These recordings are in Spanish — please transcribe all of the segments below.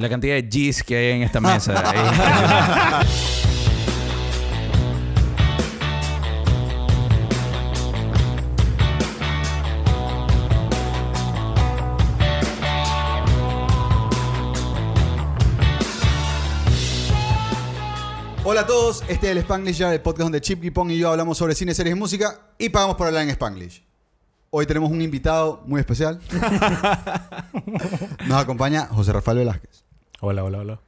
La cantidad de G's que hay en esta mesa. es impresionante. Hola a todos, este es el Spanglish Jar, el podcast donde Chip Pong y yo hablamos sobre cine, series y música y pagamos por hablar en Spanglish. Hoy tenemos un invitado muy especial. Nos acompaña José Rafael Velázquez. Hola, hola, hola.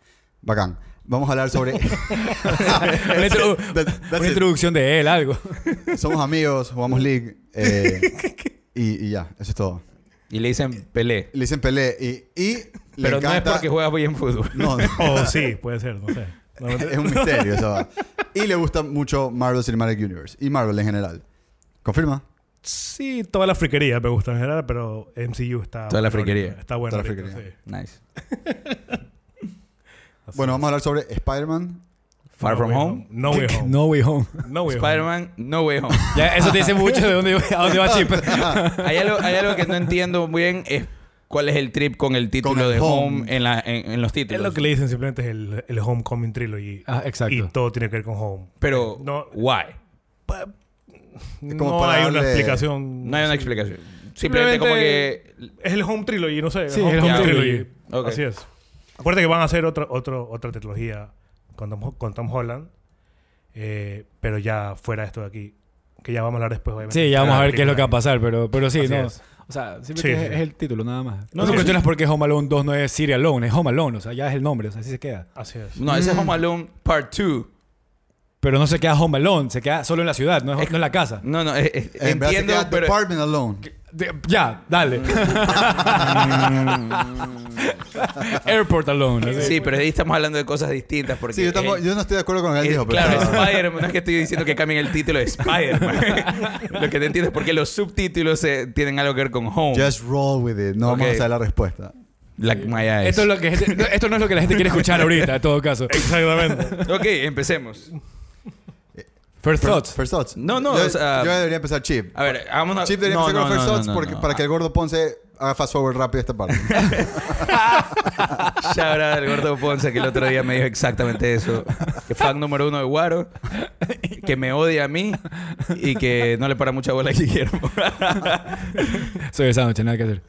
Bacán. Vamos a hablar sobre... Una, introdu- That- that's una it. introducción de él, algo. Somos amigos, jugamos League eh, y, y ya, eso es todo. y le dicen Pelé. Le dicen Pelé y, y le Pero no es porque juega bien fútbol. No, no. Oh, sí, puede ser, no sé. No, es un misterio eso. va. Y le gusta mucho Marvel Cinematic Universe y Marvel en general. ¿Confirma? Sí, toda la friquería me gusta en general, pero MCU está... Toda la friquería. Está bueno Toda la friquería. sí. Nice. Así Bueno, es. vamos a hablar sobre Spider-Man. Far No From Way Home. No Way Home. No way home. No Way. Spider-Man, No Way Home. Ya, eso te dice mucho de dónde, a dónde va Chip. hay, algo, hay algo que no entiendo muy bien. Es cuál es el trip con el título Con el de Home, home. en, la, en, en los títulos. Es lo que le dicen simplemente es el, el Homecoming Trilogy. Ah, exacto. Y todo tiene que ver con Home. Pero, No, why? pa- como no para hay una darle- explicación. No hay una explicación. Simplemente como que... Es el Home Trilogy, no sé. Sí, Home el Home Trilogy. Así es. Acuérdate que van a hacer otra, otro, otra trilogía con Tom, con Tom Holland. eh, pero ya fuera esto de aquí. Que ya vamos a hablar después, obviamente. Sí, ya vamos Ah, a ver qué es lo que va a pasar, pero, pero sí, Así no. es. O sea, siempre Sí, que sí. es, es el título nada más. No, No, sí, sí. por qué Home Alone 2 no es City Alone, es Home Alone. O sea, ya es el nombre, o sea, así se queda. Así es. No, ese es Home Alone Part 2. Pero no se queda Home Alone, se queda solo en la ciudad, no es, no es la casa. No, no, es- es- En verdad se entiendo, queda pero... Department Alone. De- ya, dale. Airport Alone. así. Sí, pero ahí estamos hablando de cosas distintas porque... Sí, yo, tampoco- el- yo no estoy de acuerdo con lo que él dijo, pero... claro, Spider-Man, no es que estoy diciendo que cambien el título de Spider-Man. Lo que te entiendo es porque los subtítulos eh, tienen algo que ver con Home. Just roll with it. No vamos a saber la respuesta. Like my eyes. Esto, es lo que gente- esto no es lo que la gente quiere escuchar ahorita, en todo caso. Exactamente. Ok, empecemos. First thoughts. First thoughts. No, no, yo, o sea- yo debería empezar Chip. A ver, hagamos una... Chip debería no, empezar con no, First no, Thoughts no, porque, no. para que el gordo Ponce haga fast forward rápido esta parte. Shout out al gordo Ponce que el otro día me dijo exactamente eso. Que fan número uno de Guaro. Que me odia a mí. Y que no le para mucha bola a Guillermo. Soy el sándwich, nada que hacer.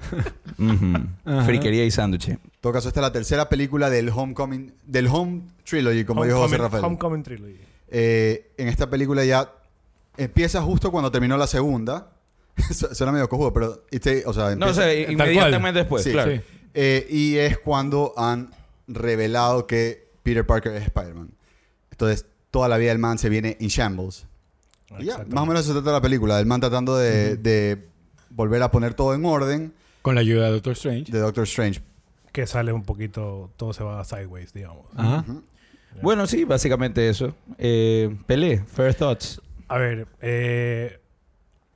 Ujú. Ajá. Friquería y sándwich. En todo caso, esta es la tercera película del Homecoming, del Home Trilogy, como dijo José Homecoming- Rafael. Homecoming Trilogy. Eh, en esta película ya empieza justo cuando terminó la segunda. Su- Suena medio cojudo, pero... este- o sea, No, sea, inmediatamente después, Sí, claro. sí. Eh, y es cuando han revelado que Peter Parker es Spider-Man. Entonces, toda la vida del man se viene in shambles. Y ya, más o menos se trata la película. El man tratando de, de volver a poner todo en orden Con la ayuda de Doctor Strange. de Doctor Strange. Que sale un poquito... Todo se va sideways, digamos. Ajá. Ujú. Bueno, sí, básicamente eso. Eh, Pelé, First Thoughts. A ver, eh,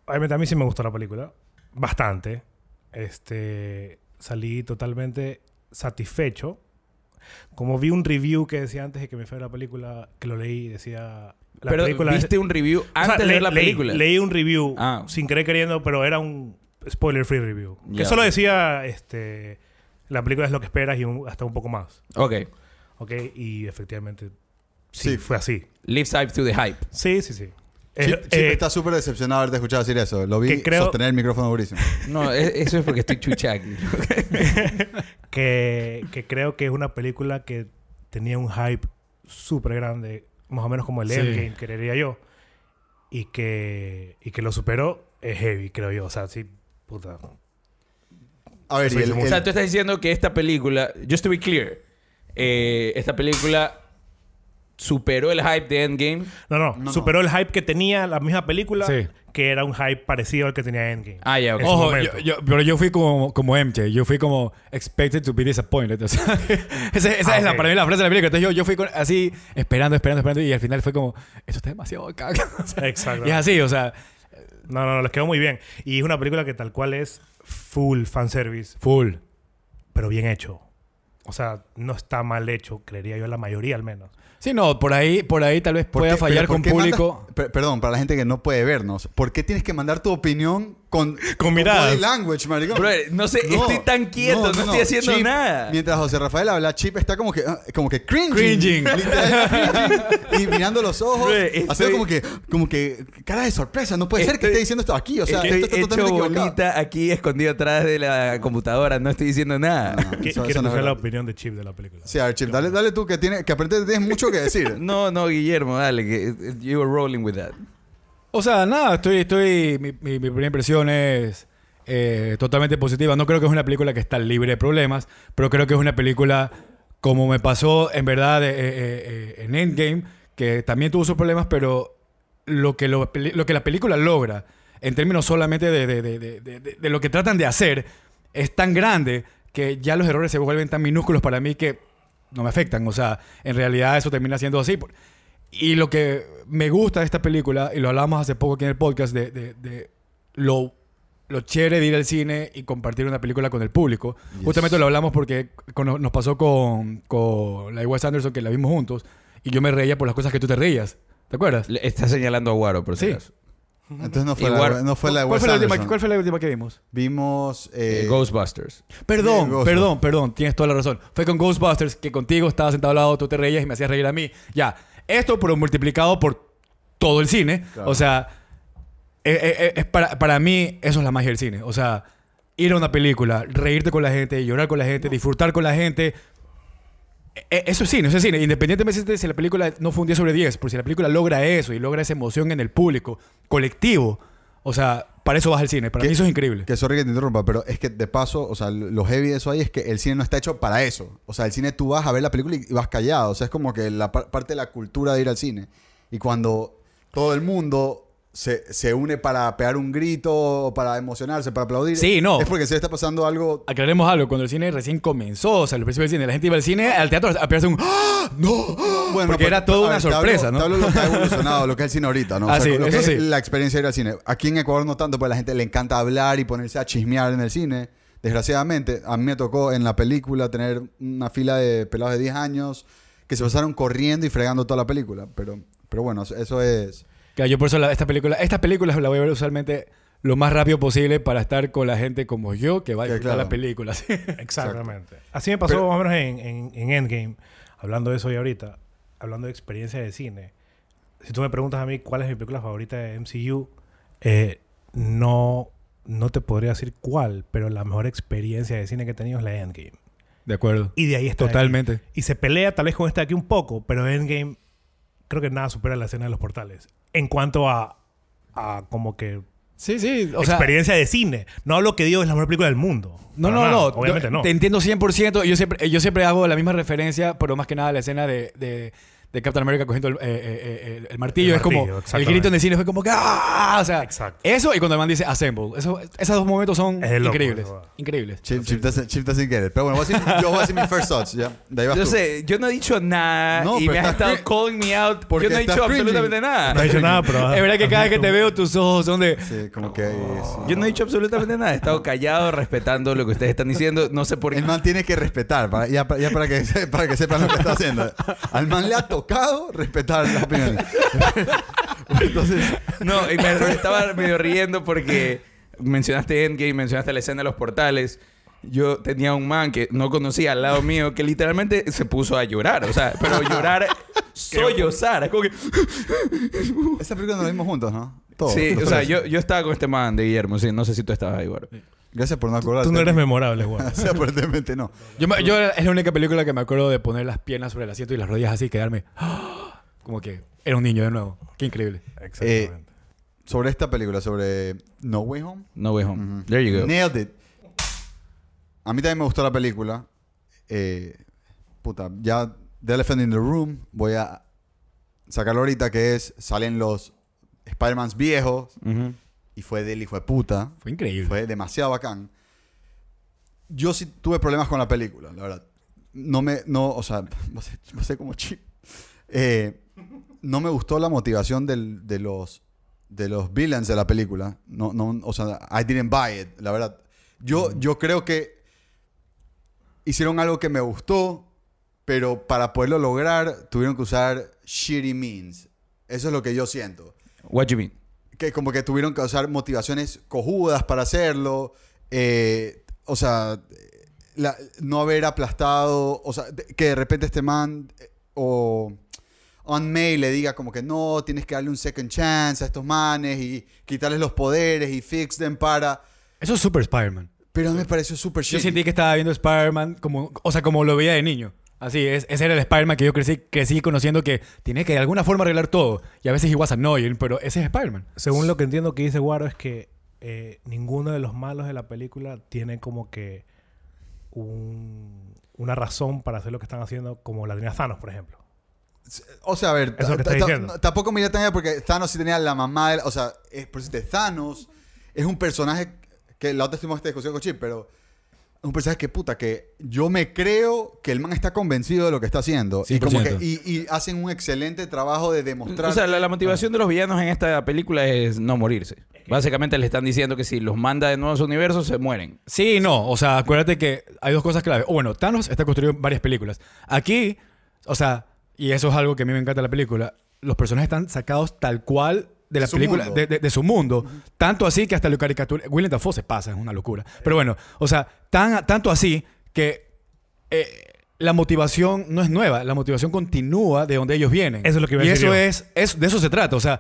a mí sí me gustó la película. Bastante. Este, salí totalmente satisfecho. Como vi un review que decía antes de que me fuera la película, que lo leí y decía... La Pero película es- viste un review O sea, antes de ver la leí- película. Leí un review Ah. sin querer queriendo, pero era un spoiler free review. Que solo decía, este, la película es lo que esperas y un- hasta un poco más. Ok. ¿Ok? Y efectivamente, sí, Sí. fue así. Live side to the hype. Sí, sí, sí. Chip, Eh, Chip eh, está súper decepcionado de haberte escuchado decir eso. Lo vi que creo- sostener el micrófono durísimo. No, e- eso es porque estoy chuchaki. que, que creo que es una película que tenía un hype súper grande, más o menos como el Sí. Endgame, creería yo. Y que, y que lo superó es heavy, creo yo. O sea, sí, puta. A ver, el, como- O el- sea, tú estás diciendo que esta película, just to be clear, eh, esta película superó el hype de Endgame. No, no, no. superó el hype que tenía la misma película, Sí. que era un hype parecido al que tenía Endgame. Ah, ya, ok. En su Ojo, yo, yo- pero yo fui como, como MJ. Yo fui como expected to be disappointed. O sea, esa esa Ah, es la, para mí la frase de la película. Entonces yo, yo fui con- así esperando, esperando, esperando. Y al final fue como, esto está demasiado caga. O sea, Exacto. y es así, o sea, No, no, no, les quedó muy bien. Y es una película que tal cual es full fanservice, full. pero bien hecho. O sea, no está mal hecho, creería yo, la mayoría al menos. Sí, no, por ahí, por ahí tal vez ¿por pueda qué- fallar con público. mandas- perdón, para la gente que no puede vernos. ¿Por qué tienes que mandar tu opinión con, Con miradas. body language, maricón. Bro, no sé, estoy tan quieto, no estoy haciendo Chip, nada. Mientras José Rafael habla, Chip está como que, ah, como que cringing. Cringing. Literal, cringing. Y mirando los ojos, Bro, estoy- haciendo como que, como que, cara de sorpresa. No puede ser que Estoy- esté diciendo esto aquí. O sea, Estoy esto está hecho bolita aquí escondido atrás de la computadora, no estoy diciendo nada. No, ¿Qui- eso- ¿Quieres eso no es escuchar la opinión de Chip de la película? Sí, a ver, Chip, dale, dale tú que, tiene, que aparentemente tienes mucho que decir. No, no, Guillermo, dale, que you were rolling with that. O sea, nada, estoy, estoy, mi, mi- mi primera impresión es eh, totalmente positiva. No creo que es una película que está libre de problemas, pero creo que es una película como me pasó en verdad eh, eh, eh, en Endgame, que también tuvo sus problemas, pero lo que, lo, lo que la película logra, en términos solamente de, de- de- de- de- de lo que tratan de hacer, es tan grande que ya los errores se vuelven tan minúsculos para mí que no me afectan. O sea, en realidad eso termina siendo así. Y lo que me gusta de esta película, y lo hablamos hace poco aquí en el podcast, de, de- de lo, lo chévere de ir al cine y compartir una película con el público. Yes. Justamente lo hablamos porque con- nos pasó con, con la de Wes Anderson, que la vimos juntos, y yo me reía por las cosas que tú te reías. ¿Te acuerdas? Le- Está señalando a Guaro, por si Sí. Entonces no fue, Igual- la, no fue la de ¿Cuál Wes fue la, última, Anderson. ¿Cuál fue la última que vimos? Vimos... Eh, Eh, Ghostbusters. Perdón, Ghostbusters. perdón, perdón, tienes toda la razón. Fue con Ghostbusters que contigo estaba sentado al lado, tú te reías y me hacías reír a mí. Ya, esto pero multiplicado por todo el cine. Claro. O sea, eh, eh, eh, es para, para mí eso es la magia del cine. O sea, ir a una película, reírte con la gente, llorar con la gente, disfrutar con la gente. Eh, Eso es cine, eso es cine. Independientemente de si la película no fue un 10 sobre 10, pero si la película logra eso y logra esa emoción en el público, colectivo, o sea, para eso vas al cine. Para ¿Qué- mí eso es increíble. Que sorry que te interrumpa, pero es que de paso, o sea, lo heavy de eso ahí es que el cine no está hecho para eso. O sea, el cine tú vas a ver la película y vas callado. O sea, es como que la par- parte de la cultura de ir al cine. Y cuando todo el mundo se, se une para pegar un grito, para emocionarse, para aplaudir. Sí, no. Es porque se está pasando algo. Aclaremos algo, cuando el cine recién comenzó, o sea, al principio del cine, la gente iba al cine, al teatro a pegarse un ¡Ah! ¡No! Bueno, Porque era toda una ver, te hablo- sorpresa, ¿no? Te hablo lo que ha evolucionado, lo que es el cine ahorita, ¿no? Ah, sí, lo que eso es sí. la experiencia de ir al cine. Aquí en Ecuador no tanto, porque a la gente le encanta hablar y ponerse a chismear en el cine. Desgraciadamente, a mí me tocó en la película tener una fila de pelados de 10 años que se pasaron corriendo y fregando toda la película. Pero, pero bueno, eso es... Que yo por eso la- esta película, estas películas la voy a ver usualmente lo más rápido posible para estar con la gente como yo que va a disfrutar claro. la película. ¿sí? Exactamente. Así me pasó Pero- más o menos en, en- en Endgame, hablando de eso y ahorita, hablando de experiencia de cine. Si tú me preguntas a mí cuál es mi película favorita de MCU, eh, no, no te podría decir cuál, pero la mejor experiencia de cine que he tenido es la de Endgame. De acuerdo. Y de ahí está. Totalmente. Y se pelea tal vez con esta de aquí un poco, pero Endgame creo que nada supera la escena de los portales. En cuanto a, a como que Sí, sí. O sea, experiencia de cine. No hablo que digo es la mejor película del mundo. no, no, nada. no. Obviamente no. Te entiendo 100%. Yo siempre, yo siempre hago la misma referencia, pero más que nada la escena de, de, de Captain America cogiendo el, eh, eh, eh, el martillo. El es como. El grito en el cine fue como que. ¡Ah! O sea, Exacto. eso y cuando el man dice assemble. Eso, esos dos momentos son Es de loco, increíbles. eso. Increíbles. Chip, Chip doesn't, Chip doesn't get it. Pero bueno, voy a decir- yo voy a decir mis first thoughts, ¿ya? De ahí vas Yo tú. sé, yo no he dicho nada No, y me has estado calling me out. Porque Yo no he dicho cringing. absolutamente nada. No he dicho nada, pero... Es verdad que cada vez que te veo tus ojos son de... Sí, como que... sí. Yo no he dicho absolutamente nada. He estado callado, respetando lo que ustedes están diciendo. No sé por qué. El man tiene que respetar, para, ya, ya para, que, para que sepan lo que está haciendo. Al man le ha tocado respetar las opiniones. Entonces, No, y me estaba medio riendo porque mencionaste Endgame, mencionaste la escena de los portales. Yo tenía un man que no conocía al lado mío que literalmente se puso a llorar. O sea, pero llorar, sollozar. Es como que... esa película nos la vimos juntos, ¿no? Todos. Sí, o sea, yo, yo estaba con este man de Guillermo. Sí, no sé si tú estabas ahí, güey. Gracias por no acordarte. Tú no eres memorable, güey. O sea, aparentemente no. Yo, me- yo es la única película que me acuerdo de poner las piernas sobre el asiento y las rodillas así y quedarme... ¡ah! Como que era un niño de nuevo. Qué increíble. Exactamente. Sobre esta película, sobre No Way Home. No way home. Ujú. There you go. Nailed it. A mí también me gustó la película. Eh, puta, ya The Elephant in the Room, voy a sacarlo ahorita, que es, salen los Spider-Mans viejos, Ujú. Y fue del hijo de puta. Fue increíble. Fue demasiado bacán. Yo sí tuve problemas con la película, la verdad. No me, no, o sea, no sé, no sé cómo chi- Eh, no me gustó la motivación del- de los de los villains de la película. No, no, o sea, I didn't buy it, la verdad. Yo, yo creo que hicieron algo que me gustó, pero para poderlo lograr tuvieron que usar shitty means. Eso es lo que yo siento. What you mean? Que como que tuvieron que usar motivaciones cojudas para hacerlo. eh, o sea, la- no haber aplastado, o sea, que de repente este man eh, o On May le diga como que no, tienes que darle un second chance a estos manes y quitarles los poderes y fix them para... Eso es super Spider-Man. Pero me pareció súper Yo sentí que estaba viendo Spider-Man como, o sea, como lo veía de niño. Así es, ese era el Spider-Man que yo crecí, crecí conociendo que tiene que de alguna forma arreglar todo. Y a veces he was annoying, pero ese es Spider-Man. Según lo que entiendo que dice Guaro es que eh, ninguno de los malos de la película tiene como que un- una razón para hacer lo que están haciendo como la tenía Thanos, por ejemplo. O sea, a ver, Eso que está diciendo. tampoco miré tan allá porque Thanos sí tenía la mamá de... la- O sea, es, por decirte, Thanos es un personaje que la otra estuvimos esta discusión con Chip, pero un personaje que puta, que yo me creo que el man está convencido de lo que está haciendo. Y, como que, 100%. y, y hacen un excelente trabajo de demostrar... O sea, la, la motivación de los villanos en esta película es no morirse. Básicamente le están diciendo que si los manda de nuevo a su universo, se mueren. Sí y no. O sea, acuérdate que hay dos cosas clave. O bueno, Thanos está construido en varias películas. Aquí, o sea, y eso es algo que a mí me encanta de la película, los personajes están sacados tal cual de la De su película, mundo. de, de- de su mundo. Tanto así que hasta lo caricatura. Willem Dafoe se pasa, es una locura. Pero bueno, o sea, tan, tanto así que eh, la motivación no es nueva. La motivación continúa de donde ellos vienen. Eso es lo que iba a Y decir eso yo. es, es, de eso se trata. O sea,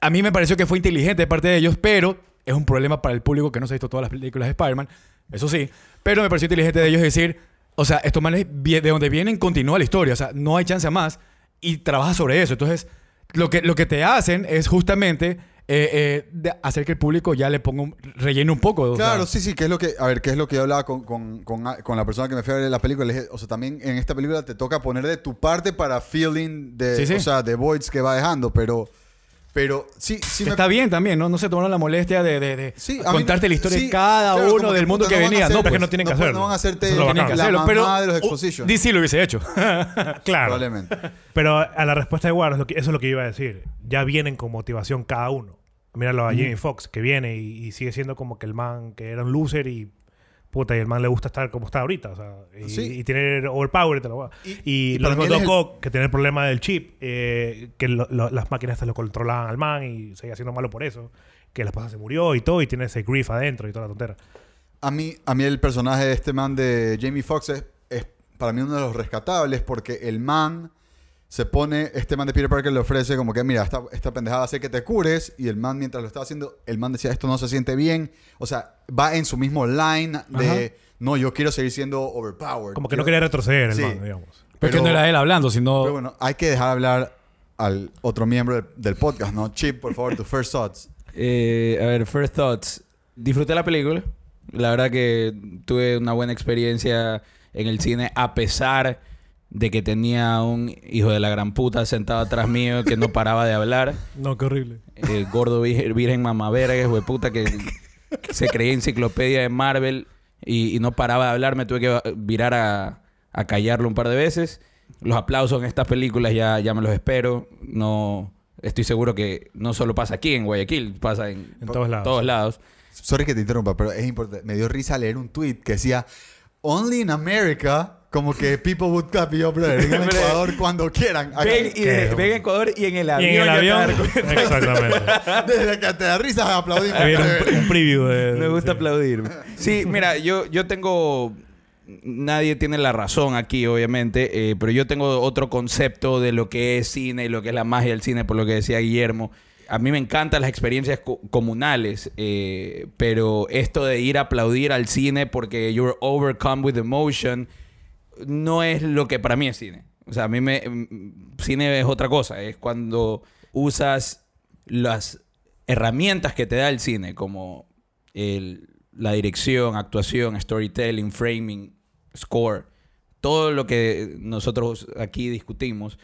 a mí me pareció que fue inteligente de parte de ellos, pero es un problema para el público que no se ha visto todas las películas de Spider-Man. Eso sí. Pero me pareció inteligente de ellos decir, o sea, estos manes de donde vienen continúa la historia. O sea, no hay chance a más. Y trabaja sobre eso. Entonces, lo que, lo que te hacen es justamente eh, eh, hacer que el público ya le ponga un, rellene un poco. o Claro, sea, sí, sí, que es lo que, a ver, qué es lo que yo hablaba con, con, con, con la persona que me fue a ver la película. Le dije, o sea, también en esta película te toca poner de tu parte para feeling de, Sí, sí. o sea, de voids que va dejando, pero, pero sí, sí me está bien también, ¿no? No se tomaron la molestia de, de- de Sí, a mí- contarte la historia sí, de cada claro, uno del mundo que no venía. hacer, No, porque porque no tienen que no, pues, hacerlo. no van a hacerte la Pero mamá de los uh, exposition. DC lo hubiese hecho. Claro. Probablemente. Pero a la respuesta de Guaro, es lo que- eso es lo que iba a decir. Ya vienen con motivación cada uno. Míralo a Jamie Foxx, que viene y, y sigue siendo como que el man que era un loser y puta, y el man le gusta estar como está ahorita. O sea, y, Sí. y tener overpower te lo va. Y- Y, y lo mismo Doc Ock, que tiene el problema del chip, eh, que lo- lo- las máquinas te lo controlaban al man y seguía siendo malo por eso. Que la esposa se murió y todo, y tiene ese grief adentro y toda la tontera. A mí, a mí el personaje de este man de Jamie Foxx es, es para mí uno de los rescatables porque el man se pone, este man de Peter Parker le ofrece como que, mira, esta, esta pendejada hace que te cures y el man mientras lo estaba haciendo, el man decía, esto no se siente bien. O sea, va en su mismo line de, no, yo quiero seguir siendo overpowered. Como que Quiero- no quería retroceder el Sí. man, digamos. Porque Pero- no era él hablando, sino... Pero bueno, hay que dejar hablar al otro miembro del, del podcast, ¿no? Chip, por favor, tus first thoughts. Eh, a ver, first thoughts. Disfruté la película. La verdad que tuve una buena experiencia en el cine a pesar de que tenía un hijo de la gran puta sentado atrás mío que no paraba de hablar. No, qué horrible. Eh, gordo vir- virgen mamaverga, de puta que, que se creía enciclopedia de Marvel y, y no paraba de hablar. Me tuve que virar a, a callarlo un par de veces. Los aplausos en estas películas ya, ya me los espero. No estoy seguro que no solo pasa aquí en Guayaquil, pasa en, En todos lados. todos lados. Sorry que te interrumpa, pero es importante. Me dio risa leer un tweet que decía, Only in America, como que people would clap you, brother, en. Ecuador cuando quieran. Ven, y de- ven a Ecuador y en el Y avión. en el avión. Exactamente. Desde que te da risa aplaudimos. Un, un preview de. Me gusta sí. aplaudir. Sí, mira, yo, yo tengo... Nadie tiene la razón aquí, obviamente, eh, pero yo tengo otro concepto de lo que es cine y lo que es la magia del cine, por lo que decía Guillermo. A mí me encantan las experiencias co- comunales, eh, pero esto de ir a aplaudir al cine porque you're overcome with emotion no es lo que para mí es cine. O sea, a mí me... mm, Cine es otra cosa. Es cuando usas las herramientas que te da el cine, como la dirección, actuación, storytelling, framing, score, todo lo que nosotros aquí discutimos,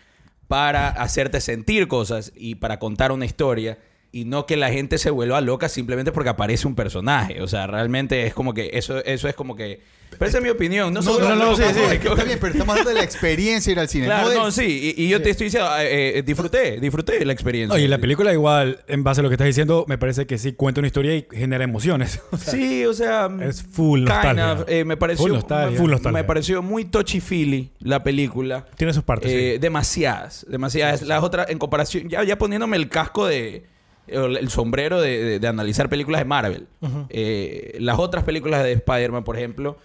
para hacerte sentir cosas y para contar una historia. Y no que la gente se vuelva loca simplemente porque aparece un personaje. O sea, realmente es como que eso, eso es como que... Pero esa es mi opinión. No, No, no, no, sí, sí, está bien, pero estamos hablando de la experiencia de ir al cine. Claro, no, sí. Y, y yo te estoy diciendo, eh, eh, disfruté, disfruté la experiencia. Oye, la película igual, en base a lo que estás diciendo, me parece que sí cuenta una historia y genera emociones. Sí, o sea... Es full kind nostalgia. of, eh, me pareció... Full nostalgia. Full nostalgia. Me pareció muy touchy-feely la película. Tiene sus partes. Eh, sí. Demasiadas, demasiadas. Las otras, en comparación, ya, ya poniéndome el casco de, el sombrero de, de- de analizar películas de Marvel. Eh, las otras películas de Spider-Man, por ejemplo,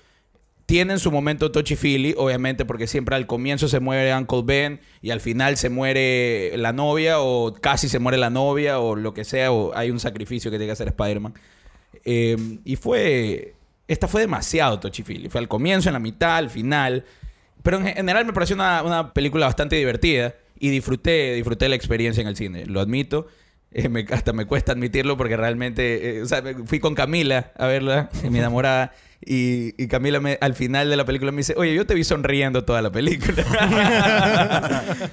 tienen su momento touchy-feely, obviamente, porque siempre al comienzo se muere Uncle Ben y al final se muere la novia o casi se muere la novia o lo que sea, o hay un sacrificio que tiene que hacer Spider-Man. Eh, y fue... Esta fue demasiado touchy-feely. Fue al comienzo, en la mitad, al final. Pero en general me pareció una, una película bastante divertida y disfruté, disfruté la experiencia en el cine, lo admito. Eh, me- hasta me cuesta admitirlo porque realmente, eh, o sea, fui con Camila a verla, mi enamorada, y, y Camila me- al final de la película me dice, oye, yo te vi sonriendo toda la película.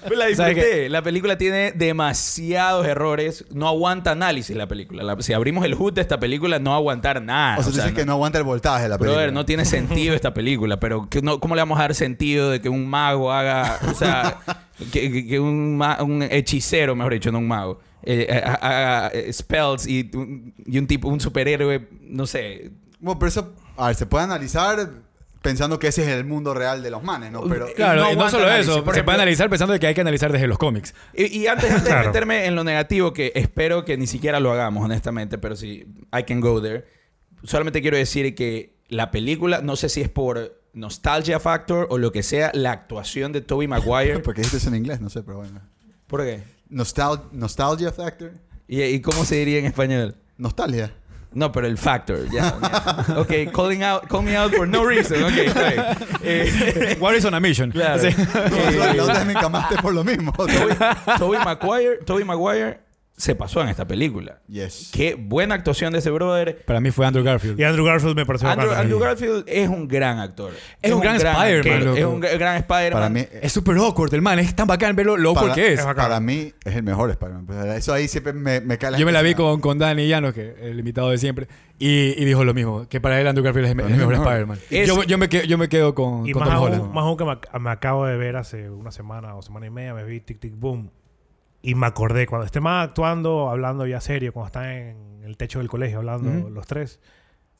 Pues la ¿Sabes disfruté. La película tiene demasiados errores, no aguanta análisis la película. La- si abrimos el hood de esta película, no va a aguantar nada. O sea, O tú sea, dices que no aguanta el voltaje de la película. Brother, no tiene sentido esta película, pero que no, ¿cómo le vamos a dar sentido de que un mago haga, o sea, que, que- que un, un hechicero, mejor dicho, no un mago, eh, eh, haga eh, spells y, un- y un tipo, un superhéroe, no sé. Bueno, pero eso, a ver, se puede analizar pensando que ese es el mundo real de los manes, ¿no? Pero Claro, no y no solo análisis. eso. Por se ejemplo- puede analizar pensando de que hay que analizar desde los cómics. Y, y antes, antes de Claro. meterme en lo negativo, que espero que ni siquiera lo hagamos, honestamente, pero si I can go there, solamente quiero decir que la película, no sé si es por nostalgia factor o lo que sea, la actuación de Tobey Maguire. porque eso en inglés, no sé, pero bueno. ¿Por qué? Nostal nostalgia factor. ¿Y, y cómo se diría en español? Nostalgia. No, pero el factor, ya. ya. Ok, calling out, call me out for no reason. Ok. Eh, What is on a mission? claro. Sí. No, me camaste por lo mismo. Toby, Maguire, Tobey Maguire se pasó en esta película. Yes. Qué buena actuación de ese brother. Para mí fue Andrew Garfield. Y Andrew Garfield me pareció Andrew, Andrew. Garfield es un gran actor. Es un gran Spider-Man. Es un gran Spider-Man. Para mí, Es súper awkward, el man. Es tan bacán verlo lo awkward para, que es. Es para mí es el mejor Spider-Man. Pues, Eso ahí siempre me, me cae Yo me la vi con, con Dani Llanos, que el invitado de siempre, y, y dijo lo mismo, que para él Andrew Garfield es el, es mejor mejor. Spider-Man. Es- Yo, yo, me quedo, yo me quedo con, Y con más Tom aún, Holland. más aún que me, me acabo de ver hace una semana o semana y media, me vi Tic Tic Boom. Y me acordé, cuando esté más actuando, hablando ya serio, cuando están en el techo del colegio hablando Ujú. los tres,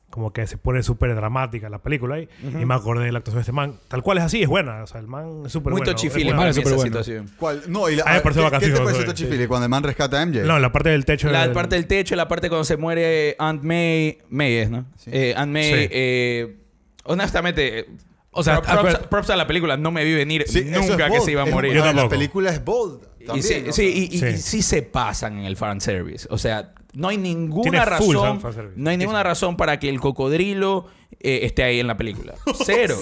como que se pone súper dramática la película ahí. Y me acordé de la actuación de este man. Tal cual es así, es buena. O sea, el man es súper Muy bueno. man para bueno. es súper bueno. ¿Cuál? No, y la, A ¿qué- ¿Qué te. Touchy Feely cuando el man rescata a MJ? No, la parte del techo. La del- parte del techo, la parte cuando se muere Aunt May. May es, ¿no? Sí. Eh, Aunt May, Sí. eh, honestamente, O sea, props, props- acuer- props a la película. No me vi venir Sí, nunca es que se iba a morir. Yo La película es bold. Y También, sí, ¿no? sí, y, y- Sí. y sí se pasan en el fanservice. O sea, no hay ninguna Tiene razón. No hay Sí, ninguna sí. razón para que el cocodrilo eh, esté ahí en la película. Cero.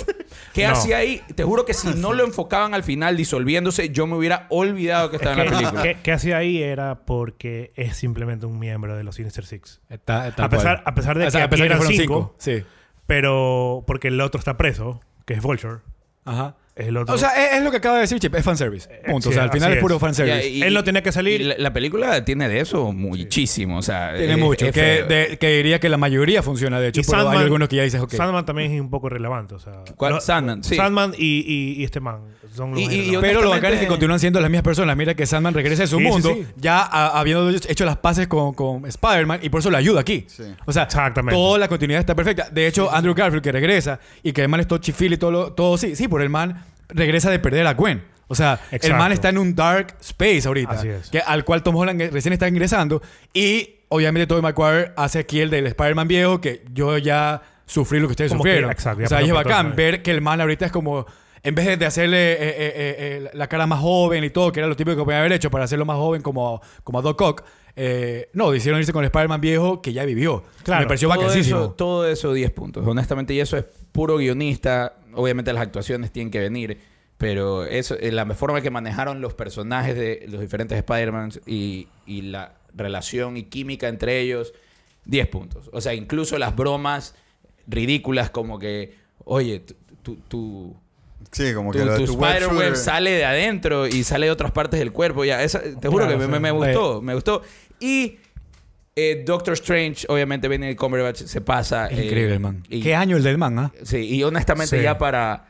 ¿Qué No. hacía ahí? Te juro que si no lo enfocaban al final disolviéndose, yo me hubiera olvidado que estaba en la ¿Qué, película. qué- qué hacía ahí era porque es simplemente un miembro de los Sinister Six. Está- está A pesar, a pesar de O sea, que a pesar que eran fueron cinco, cinco. Sí. pero porque el otro está preso, que es Vulture. Ajá. Es el otro. O sea, es, es lo que acaba de decir Chip, es fanservice. Punto. sí, o sea, al final es puro fanservice. Ya, y- Él no tenía que salir. y La, la película tiene de eso muchísimo. O sea, Tiene es- mucho. es Que, de- que diría que la mayoría funciona, de hecho, Y pero hay algunos que ya dices, ok. Sandman también es un poco relevante. O sea, ¿Cuál? Sandman, sí. Sandman y, y- y este man. Son los Y- y- más y relevantes. Pero lo bacán es que continúan siendo las mismas personas. Mira que Sandman regresa a su Sí, mundo, sí. ya a- habiendo hecho las paces con, con Spider-Man, y por eso le ayuda aquí. Sí. O sea, Exactamente. toda la continuidad está perfecta. De hecho, Andrew Garfield, que regresa, y que el man es todo chifil y todo, lo- todo sí, sí, por el man regresa de perder a Gwen. O sea, el man está en un dark space ahorita, Así es. que, al cual Tom Holland recién está ingresando, y obviamente Tobey Maguire hace aquí el del Spider-Man viejo, que yo ya sufrí lo que ustedes Como que, sufrieron. exacto, o sea, es bacán ver que el man ahorita es como en vez de hacerle eh, eh, eh, eh, la cara más joven y todo, que era lo típico que podía haber hecho para hacerlo más joven como, como a Doc Ock, eh, no, decidieron irse con el Spider-Man viejo que ya vivió. Claro, Me pareció todo eso, todo eso 10 puntos. Honestamente, y eso es puro guionista. Obviamente las actuaciones tienen que venir. Pero eso, eh, la forma que manejaron los personajes de los diferentes Spider-Man y, y la relación y química entre ellos, 10 puntos. O sea, incluso las bromas ridículas como que, oye, tu, tu, tu- Sí, como que tu- tu tu web Spider-Web sale de adentro y sale de otras partes del cuerpo. Ya, esa- te juro Claro, que me, sí. me- me gustó, me gustó. Y eh, Doctor Strange, obviamente, viene Cumberbatch, se pasa. Eh, increíble el man. y- ¿Qué año el del man, ah? Sí, y honestamente Sí. ya para...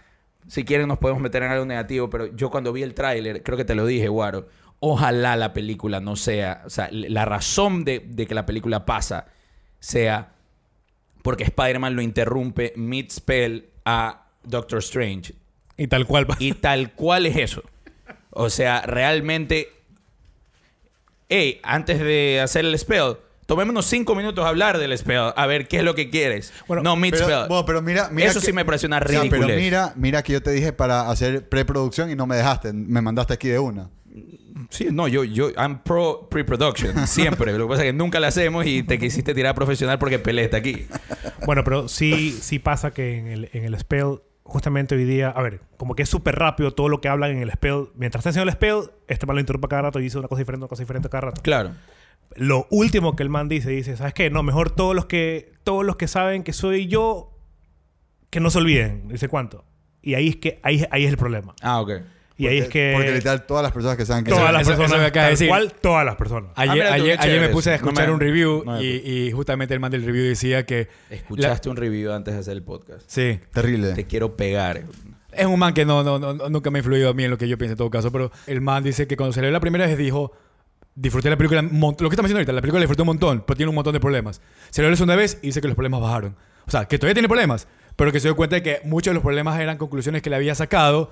Si quieren nos podemos meter en algo negativo, pero yo cuando vi el tráiler, creo que te lo dije, Guaro, ojalá la película no sea... O sea, la razón de, de que la película pasa sea porque Spider-Man lo interrumpe mid-spell a Doctor Strange. Y tal cual. Y tal cual es eso. O sea, realmente hey, antes de hacer el spell, tomémonos cinco minutos a hablar del spell, a ver qué es lo que quieres. Bueno, no mid Pero, spell. bueno, pero mira, mira Eso que- sí me pareció una O sea, ridícula. pero mira, mira que yo te dije para hacer preproducción y no me dejaste. Me mandaste aquí de una. Sí, no, yo, yo, I'm pro pre-production, siempre. Lo que pasa es que nunca la hacemos y te quisiste tirar profesional porque Pelé está aquí. Bueno, pero sí, sí pasa que en el, en el spell, justamente hoy día, a ver, como que es súper rápido todo lo que hablan en el spell. Mientras está haciendo el spell, este man lo interrumpe cada rato y dice una cosa diferente, una cosa diferente cada rato. Claro. Lo último que el man dice, dice, ¿sabes qué? No, mejor todos los que, todos los que saben que soy yo, que no se olviden. Dice cuánto. Y ahí es que, ahí, ahí es el problema. Ah, ok. Y ahí es Porque- que Porque literal todas las personas que saben que todas las personas, acaba de decir. cual, todas las personas. Ayer, Ah, ayer, me puse a. No escuchar me- un review no me- y, y justamente el man del review decía que... Escuchaste un review antes de hacer el podcast. Sí. Terrible. Te quiero pegar. Es un man que no, no, no- nunca me ha influido a mí en lo que yo pienso en todo caso, pero el man dice que cuando se le la primera vez dijo, disfruté la película, lo que estamos haciendo ahorita, la película la disfruté un montón, pero tiene un montón de problemas. Se le la segunda vez y dice que los problemas bajaron. O sea, que todavía tiene problemas, pero que se dio cuenta de que muchos de los problemas eran conclusiones que le había sacado,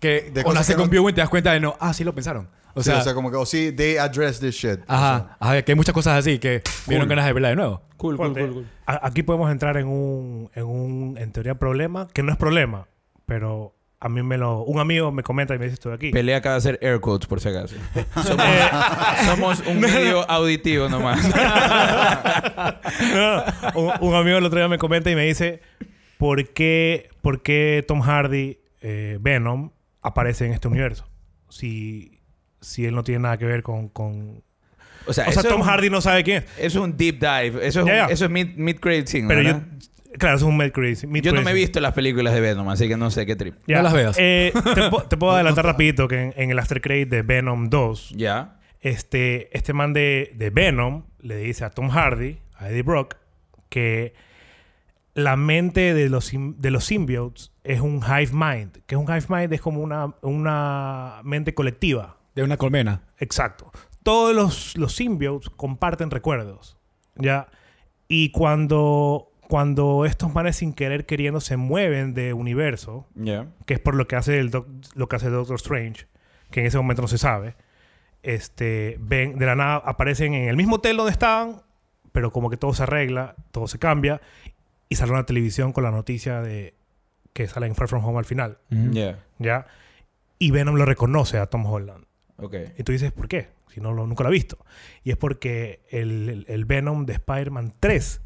que De cosas hace que no- con Viewing te das cuenta de no, ah, sí lo pensaron. O O sea, sea, como que, o sí, they address this shit. ajá, ajá, que hay muchas cosas así que vieron ganas de verla de nuevo. Cool, Ponte, a- Aquí podemos entrar en un, en un, en teoría, problema, que no es problema, pero a mí me lo... Un amigo me comenta y me dice, estoy aquí. Pelé acaba de hacer air quotes, por si acaso. Somos, somos un medio auditivo nomás. No, un, un amigo el otro día me comenta y me dice, ¿por qué, por qué Tom Hardy, eh, Venom, aparece en este universo? Si, si él no tiene nada que ver con... con... O sea, O sea, eso Tom un- Hardy no sabe quién es. Eso es un deep dive. Eso es, un- eso es mid, mid-grade thing, Pero yo... Claro, es un mid crazy. mid Yo no me he visto las películas de Venom, así que no sé qué trip. Ya. No las veas. Eh, te, po- te puedo adelantar rapidito que en, en el after credit de Venom 2, Ya. este, este man de, de Venom le dice a Tom Hardy, a Eddie Brock, que la mente de los, de los symbiotes es un hive mind. Que es un hive mind es como una, una mente colectiva. De una colmena. Exacto. Todos los, los symbiotes comparten recuerdos. ¿Ya? Y cuando, cuando estos manes sin querer queriendo se mueven de universo, Ya. que es por lo que hace el doc- lo que hace Doctor Strange, que en ese momento no se sabe. Este, ven, de la nada aparecen en el mismo hotel donde estaban, pero como que todo se arregla, todo se cambia, y sale una televisión con la noticia de que sale en Far From Home al final, Ya. ¿ya? Y Venom lo reconoce a Tom Holland. Ok. Y tú dices, ¿por qué? Si no lo, nunca lo ha visto. Y es porque el, el- el Venom de Spider-Man 3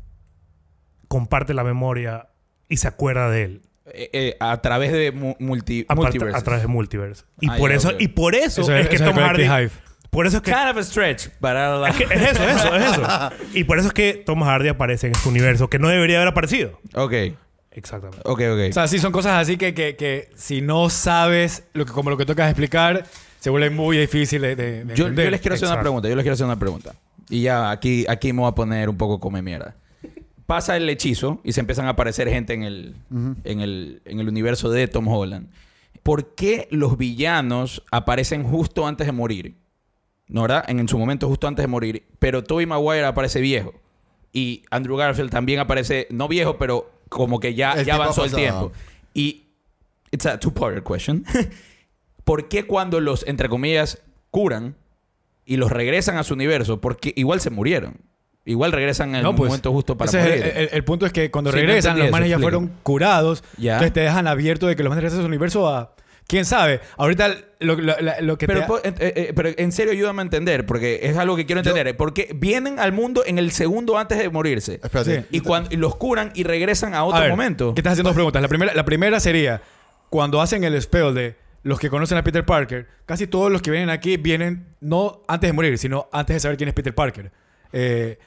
comparte la memoria y se acuerda de él. Eh, eh, a través de mu- multi A, multiverses. a través de multiverse. Y Ah, por eso, ok. y por eso, Eso es, es, que eso es Tom Hardy. Hive. Por eso es que, Kind of a stretch, para es que es eso, eso, es eso. Y por eso es que Tom Hardy aparece en este universo que no debería haber aparecido. Ok. Exactamente. Ok, ok. O sea, sí, son cosas así que, que, que si no sabes lo que, como lo que tocas explicar, se vuelve muy difícil de, de- de Yo, yo les quiero hacer una Exacto. pregunta. Yo les quiero hacer una pregunta. Y ya aquí, aquí me voy a poner un poco come mierda. Pasa el hechizo y se empiezan a aparecer gente en el, en el, en el universo de Tom Holland. ¿Por qué los villanos aparecen justo antes de morir? ¿No, verdad? En, en su momento, justo antes de morir. Pero Tobey Maguire aparece viejo. Y Andrew Garfield también aparece, no viejo, pero como que ya, El ya tiempo avanzó el tiempo. Y it's a two-parter question. ¿Por qué cuando los, entre comillas, curan y los regresan a su universo? Porque igual se murieron. Igual regresan en el No, pues, momento justo para morir. el, el- el punto es que cuando Sí, regresan, los manes ya fueron curados. Ya. Entonces te dejan abierto de que los manes regresan a su universo a... ¿Quién sabe? Ahorita lo, lo- la- lo que pero, te... eh, eh, pero en serio ayúdame a entender, porque es algo que quiero entender. Porque vienen al mundo en el segundo antes de morirse. Espérate. Sí. Y, cuando, y los curan y regresan a otro A ver, momento. ¿Qué estás haciendo dos preguntas? La primera, la primera sería, cuando hacen el spell de los que conocen a Peter Parker, casi todos los que vienen aquí vienen no antes de morir, sino antes de saber quién es Peter Parker. Eh,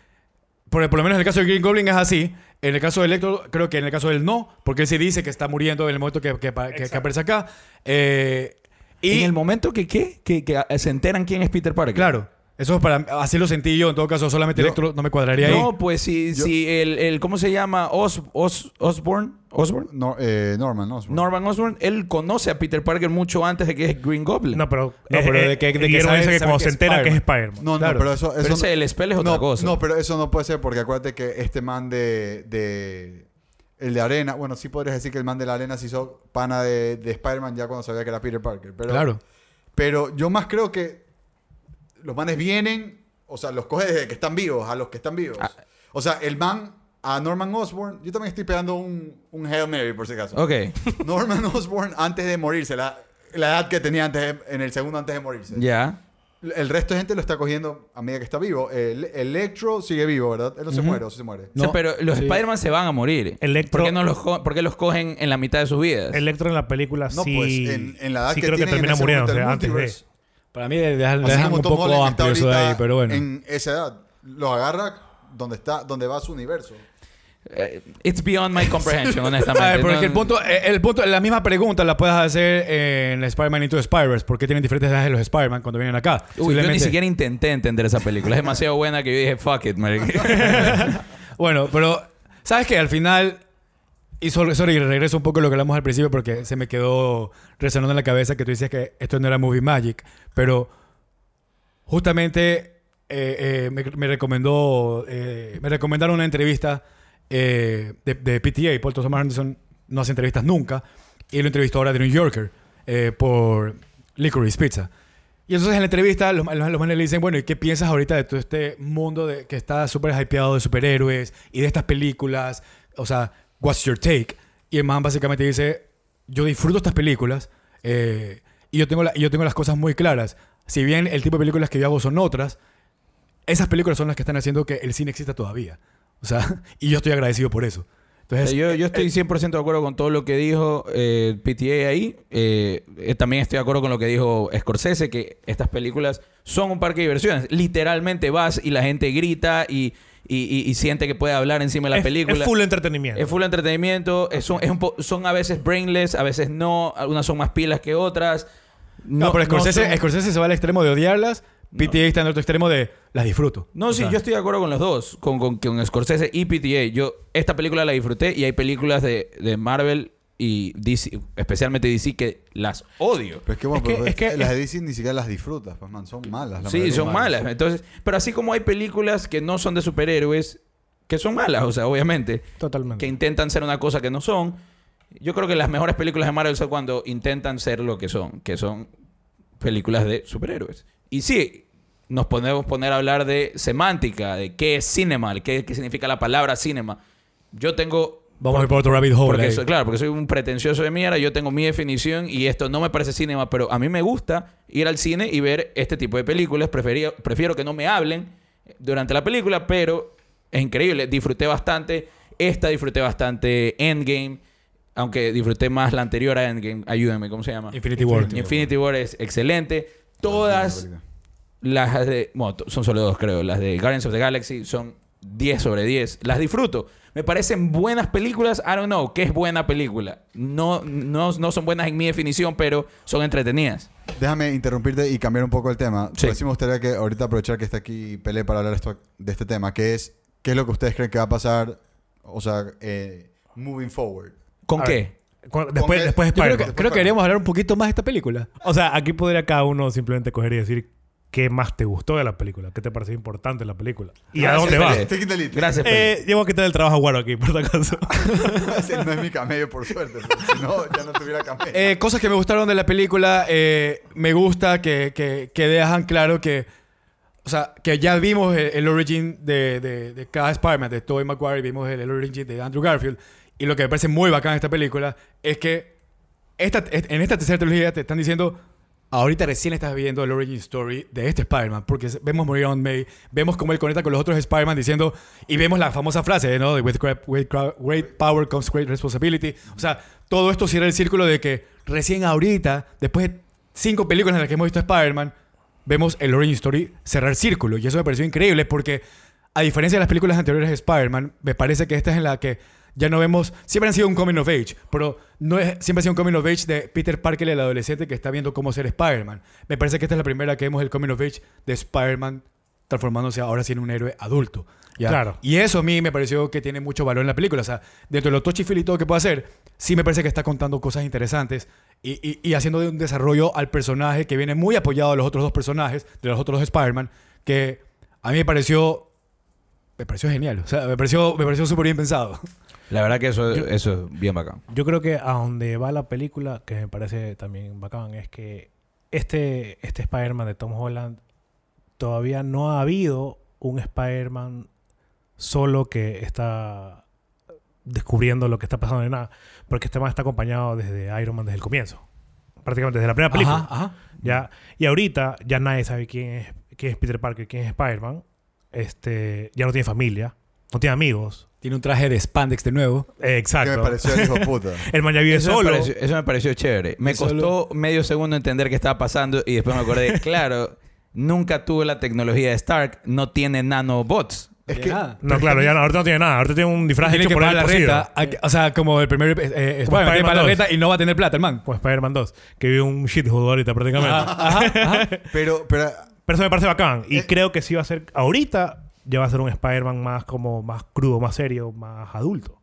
por, por lo menos en el caso de Green Goblin es así. En el caso de Electro, creo que en el caso del no, porque él sí dice que está muriendo en el momento que, que, aparece acá. Eh, y en el momento que, ¿qué? Que, que se enteran quién es Peter Parker. claro, eso es para así lo sentí yo. En todo caso, solamente Yo- Electro no me cuadraría ahí. No, pues si, si el, el- ¿Cómo se llama? Os, Os- Osborn. Osborn. No, eh, Norman, Osborn. Norman Osborn. Él conoce a Peter Parker mucho antes de que es Green Goblin. No, pero, No, pero de que- de que sabe- dice que cuando se entera que es Spider-Man. No, Claro. no, pero eso, eso Pero ese, el spell es otra no, cosa. No, pero eso no puede ser porque acuérdate que este man de, de el de arena, bueno, sí podrías decir que el man de la arena se hizo pana de, de Spider-Man ya cuando sabía que era Peter Parker. Pero, claro. Pero yo más creo que los manes vienen, o sea, los coge desde que están vivos, a los que están vivos. Ah. O sea, el man, a Norman Osborn, yo también estoy pegando un, un Hail Mary, por si acaso. Ok. Norman Osborn, antes de morirse, la, la edad que tenía antes de- en el segundo antes de morirse. Ya. El resto de gente lo está cogiendo a medida que está vivo. El Electro sigue vivo, ¿verdad? Él no se muere, o sí se muere. O sea, No, pero los sí. Spider-Man se van a morir. Electro- ¿Por qué, no los por qué los cogen en la mitad de sus vidas? Electro en la película No, sí. pues en, en la edad sí que creo que tienen en termina muriendo momento del antes de. Para mí dejan, le Así dejan como un Tom poco Holland está amplio eso de ahí, pero bueno. En esa edad. Lo agarra donde está, donde va su universo. Eh, It's beyond my comprehension, A honestamente. ver, porque No- el punto, eh, el punto, la misma pregunta la puedes hacer en Spider-Man Into the Spider-Verse. ¿Por qué tienen diferentes edades los Spider-Man cuando vienen acá? Uy, yo ni siquiera intenté entender esa película. Es demasiado buena que yo dije, fuck it, marica. Bueno, pero ¿sabes qué? Al final, y sorry, regreso un poco a lo que hablamos al principio porque se me quedó resonando en la cabeza que tú dices que esto no era Movie Magic, pero justamente eh, eh, me, me recomendó, eh, me recomendaron una entrevista eh, de, de PTA, Paul Thomas Anderson no hace entrevistas nunca, y lo entrevistó ahora de New Yorker eh, por Licorice Pizza. Y entonces en la entrevista los, los, los manes le dicen, bueno, ¿y qué piensas ahorita de todo este mundo de, que está súper hypeado de superhéroes y de estas películas? O sea, what's your take? Y el man básicamente dice, yo disfruto estas películas eh, y yo tengo, la- y yo tengo las cosas muy claras. Si bien el tipo de películas que yo hago son otras, esas películas son las que están haciendo que el cine exista todavía. O sea, y yo estoy agradecido por eso. Entonces, yo, yo estoy 100% de acuerdo con todo lo que dijo eh, PTA ahí. Eh, eh, también estoy de acuerdo con lo que dijo Scorsese, que estas películas son un parque de diversiones. Literalmente vas y la gente grita y, y, y- y siente que puede hablar encima de la es, película. es full entretenimiento. Es full entretenimiento. es un- es un po- son a veces brainless, a veces no. Algunas son más pilas que otras. no, pero Scorsese, son- Scorsese se va al extremo de odiarlas, PTA está en el otro extremo de las disfruto. No, O sí, sea, yo estoy de acuerdo con los dos, con, con, con Scorsese y PTA. Yo esta película la disfruté y hay películas de, de Marvel y DC, especialmente DC, que las odio. Pero es que, bueno, Es que- pero es que- las de DC ni siquiera las disfrutas, pues, man. Son malas. la Sí, son malas. Entonces, pero así como hay películas que no son de superhéroes, que son malas, o sea, obviamente, Totalmente. que intentan ser una cosa que no son. Yo creo que las mejores películas de Marvel son cuando intentan ser lo que son, que son películas de superhéroes. Y sí, nos podemos poner a hablar de semántica, de qué es cinema, qué, qué significa la palabra cinema. Yo tengo... Vamos a ir por otro rabbit hole. Porque ahí. soy, claro, porque soy un pretencioso de mierda, yo tengo mi definición y esto no me parece cinema, pero a mí me gusta ir al cine y ver este tipo de películas. Prefería- prefiero que no me hablen durante la película, pero es increíble. Disfruté bastante. Esta disfruté bastante Endgame, aunque disfruté más la anterior a Endgame. Ayúdenme, ¿cómo se llama? Infinity War. Infinity War es excelente. Todas las de... Bueno, son solo dos, creo. Las de Guardians of the Galaxy son 10 sobre 10. Las disfruto. Me parecen buenas películas. I don't know. ¿Qué es buena película? No, no, no son buenas en mi definición, pero son entretenidas. Déjame interrumpirte y cambiar un poco el tema. Sí. Pero sí me gustaría que ahorita aprovechar que está aquí Pelé para hablar esto, de este tema, que es qué es lo que ustedes creen que va a pasar, o sea, eh, moving forward. ¿Con A qué? ver, después, qué? después creo que, Spider-Man. creo que queríamos hablar un poquito más de esta película. O sea, aquí podría cada uno simplemente coger y decir qué más te gustó de la película, qué te pareció importante de la película. ¿Y a dónde va? Pele. Take it the lead. Gracias. Eh, llevo a quitar el trabajo a Guaro aquí, por si acaso. Ese no es mi camello, por suerte. si no, ya no tuviera camello. Eh, cosas que me gustaron de la película. eh, me gusta que, que, que dejan claro que. O sea, que ya vimos el, el origin de, de, de cada Spider-Man, de Tobey Maguire, vimos el, el origin de Andrew Garfield. Y lo que me parece muy bacán de esta película es que esta, en esta tercera trilogía te están diciendo. Ahorita recién estás viendo el origin story de este Spider-Man, porque vemos morir May, vemos cómo él conecta con los otros Spider-Man diciendo, y vemos la famosa frase, ¿no? De with great, great power comes great responsibility. O sea, todo esto cierra el círculo de que recién ahorita, después de cinco películas en las que hemos visto a Spider-Man, vemos el origin story cerrar el círculo. Y eso me pareció increíble porque, a diferencia de las películas anteriores de Spider-Man, me parece que esta es en la que ya no vemos. Siempre han sido un coming of age, pero no es, siempre ha sido un coming of age de Peter Parker, el adolescente que está viendo cómo ser Spider-Man. Me parece que esta es la primera que vemos el coming of age de Spider-Man transformándose ahora sí en un héroe adulto. ¿ya? Claro. Y eso a mí me pareció que tiene mucho valor en la película. O sea, dentro de lo touchy feel y todo que puede hacer, sí me parece que está contando cosas interesantes y, y, y haciendo un desarrollo al personaje que viene muy apoyado de los otros dos personajes, de los otros dos Spider-Man, que a mí me pareció. Me pareció genial. O sea, me pareció, me pareció súper bien pensado. La verdad que eso, eso es bien bacán. Yo creo que a donde va la película, que me parece también bacán, es que este, este Spider-Man de Tom Holland todavía no ha habido un Spider-Man solo que está descubriendo lo que está pasando en nada. Porque este man está acompañado desde Iron Man desde el comienzo. Prácticamente desde la primera película. Ajá, ajá. Ya, y ahorita ya nadie sabe quién es, quién es Peter Parker, quién es Spider-Man. Este, ya no tiene familia, no tiene amigos. Tiene un traje de spandex de nuevo. Eh, Que exacto. me pareció el hijo de puta. El man ya vive Eso me, solo. pareció, eso me pareció chévere. Me Es costó medio segundo entender qué estaba pasando y después me acordé, claro, nunca tuvo la tecnología de Stark, no tiene nanobots. Es que Nada. No, claro, ya no, ahorita no tiene nada. Ahorita tiene un disfraz Tiene hecho que por él la cosido. renta. a que- O sea, como el primer eh, eh, Spider-Man. Tiene pagar la 2. renta y no va a tener plata, el man. Como Spider-Man 2, que vive un shithole ahorita prácticamente. Ajá, ajá. pero, pero Pero eso me parece bacán. Y Eh. creo que sí va a ser... Ahorita ya va a ser un Spider-Man más como... Más crudo, más serio, más adulto.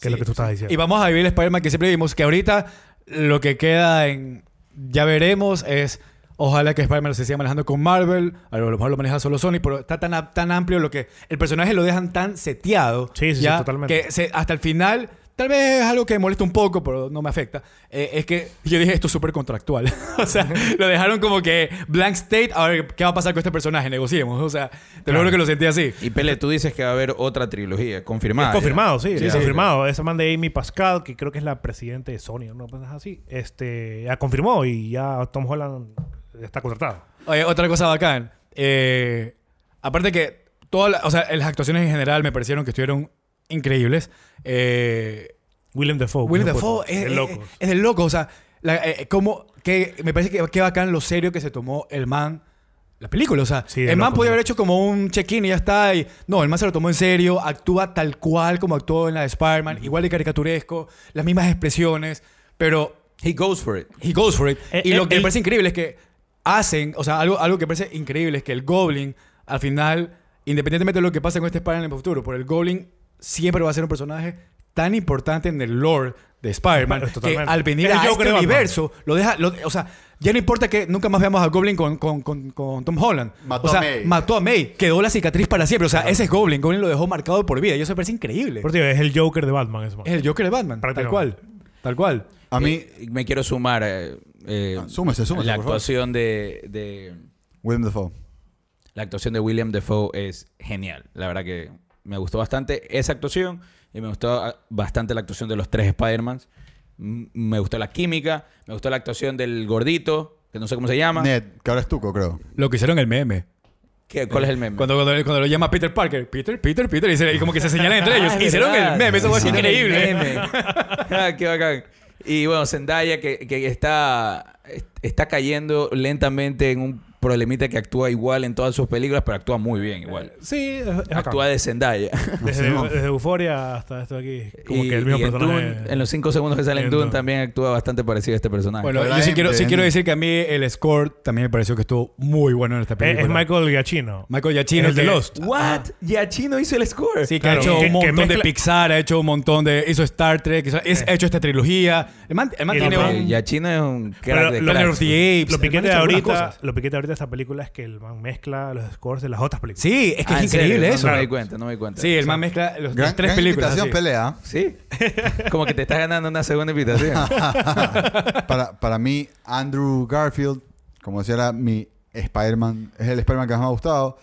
Que es lo que tú estás diciendo. Y vamos a vivir el Spider-Man que siempre vimos, que ahorita lo que queda en... Ya veremos es... Ojalá que Spider-Man se siga manejando con Marvel. A lo mejor lo maneja solo Sony, pero está tan, tan amplio lo que... El personaje lo dejan tan seteado. Sí, sí, sí, totalmente. Que se- hasta el final... Tal vez es algo que me molesta un poco, pero no me afecta. eh, es que yo dije, esto es súper contractual. o sea, lo dejaron como que blank state. A ver, ¿qué va a pasar con este personaje? Negociemos. O sea, te lo juro que lo sentí así. Y Pele, tú dices que va a haber otra trilogía, confirmada. Es ya. confirmado, sí, Sí, confirmado. Esa man de Amy Pascal, que creo que es la presidenta de Sony, ¿no? Pues así. Este, ya confirmó y ya Tom Holland está contratado. Oye, otra cosa bacán. Eh, aparte que todas o sea, las actuaciones en general me parecieron que estuvieron increíbles. Eh, William Dafoe. De Dafoe es, de es- locos. es de loco. O sea, la- eh, como que me parece que qué bacán lo serio que se tomó el man la película. O sea, Sí, el man loco, podía sí. haber hecho como un check-in y ya está. Y, no, el man se lo tomó en serio. Actúa tal cual como actuó en la de Spider-Man. Igual de caricaturesco. Las mismas expresiones. Pero He goes for it. He goes for it. Eh, y eh, lo que el- me parece increíble es que hacen, o sea, algo, algo que me parece increíble es que el Goblin, al final, independientemente de lo que pase con este Spider-Man en el futuro, por el Goblin siempre va a ser un personaje tan importante en el lore de Spider-Man Bueno, que al venir a Joker este universo lo deja, lo- o sea, ya no importa que nunca más veamos a Goblin con, con, con, con Tom Holland. Mató o sea, a May. mató a May, quedó la cicatriz para siempre. O sea, ese es Goblin. Goblin lo dejó marcado por vida. Y eso me parece increíble. Por tío, es el Joker de Batman, ese. Es el Joker de Batman, tal cual. Tal cual. a mí, Eh, me quiero sumar. eh, eh, Ah, súmese, súmese, La por actuación de, de- William Dafoe. La actuación de William Defoe es genial. La verdad que me gustó bastante esa actuación y me gustó ah, bastante la actuación de los tres Spider-Mans. Me gustó la química, me gustó la actuación del gordito, que no sé cómo se llama. Ned, que ahora es Tuco, creo. Lo que hicieron el meme. ¿Qué- ¿Cuál es el meme? Cuando, cuando, cuando lo llama Peter Parker, Peter, Peter, Peter, y, se- y como que se señalan entre ellos. Ah, es Hicieron verdad. el meme, eso fue Hicieron el increíble. meme. Ah, qué bacán. Y bueno, Zendaya que, que está, está cayendo lentamente en un problemita que actúa igual en todas sus películas, pero actúa muy bien igual. Sí, es, es bacán. Actúa de Zendaya. Desde, Euphoria hasta esto de aquí. Como y, que el mismo y en, personaje. Dune, en los cinco segundos que sale en Dune Dune. también actúa bastante parecido a este personaje. Bueno, yo sí quiero, sí quiero decir que a mí el score también me pareció que estuvo muy bueno en esta es, película. es Michael Giacchino. Michael Giacchino. el de Lost. ¿What? Giacchino hizo el score. Sí, que Claro, ha hecho que- un montón de Pixar, ha hecho un montón de... Hizo Star Trek, hizo, es- Sí. ha hecho esta trilogía. El man, el man tiene un... Eh, Giacchino es un crack Pero de lo- piquete ahorita, lo piquete de ahorita de esta película es que el man mezcla los scores de las otras películas. Sí, es que Ah, es ¿en serio? increíble No, eso. No, me di cuenta, no me di cuenta. Sí, el man mezcla los, Gran, las tres gran películas. invitación, así. pelea. Sí. Como que te estás ganando una segunda invitación. para, para mí, Andrew Garfield, como decía, era mi Spider-Man, es el Spider-Man que más me ha gustado.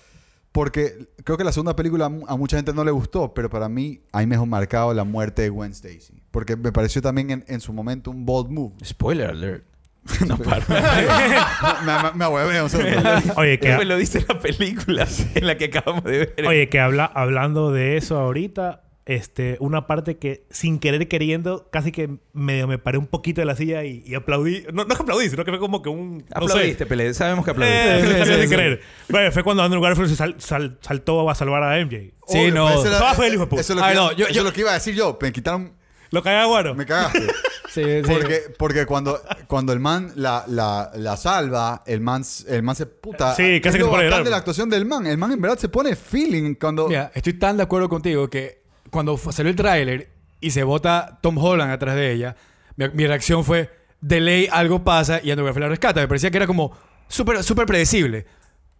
Porque creo que la segunda película a mu- a mucha gente no le gustó, pero para mí ahí me dejó marcado la muerte de Gwen Stacy. Porque me pareció también en, en su momento un bold move. Spoiler alert. no paro. me, me, segundo. Oye, que, Después lo dice la película en la que acabamos de ver. oye, que habla, hablando de eso ahorita, este, una parte que sin querer queriendo, casi que medio me paré un poquito de la silla y, y aplaudí. No, no es que aplaudí, sino que fue como que un. No sé. Aplaudiste, Pele. Sabemos que Eh, aplaudiste. sí, sí, sin sí. querer. Bueno, fue cuando Andrew Garfield se sal- sal- saltó a salvar a MJ. Sí, no. ese era- Eso fue el hijo de puta. Eso es lo Ah, que, no, yo- eso yo- es lo que iba a decir yo. Me quitaron... Lo cagué bueno. Me cagaste. Sí, sí. Porque, porque cuando, cuando el man la, la, la salva, el man, el man se puta. Sí, casi es que se pone a de la actuación del man. El man en verdad se pone feeling cuando. Mira, estoy tan de acuerdo contigo que cuando salió el tráiler y se bota Tom Holland atrás de ella, mi, mi reacción fue, de ley algo pasa y Andrew Garfield la rescata. Me parecía que era como súper súper predecible.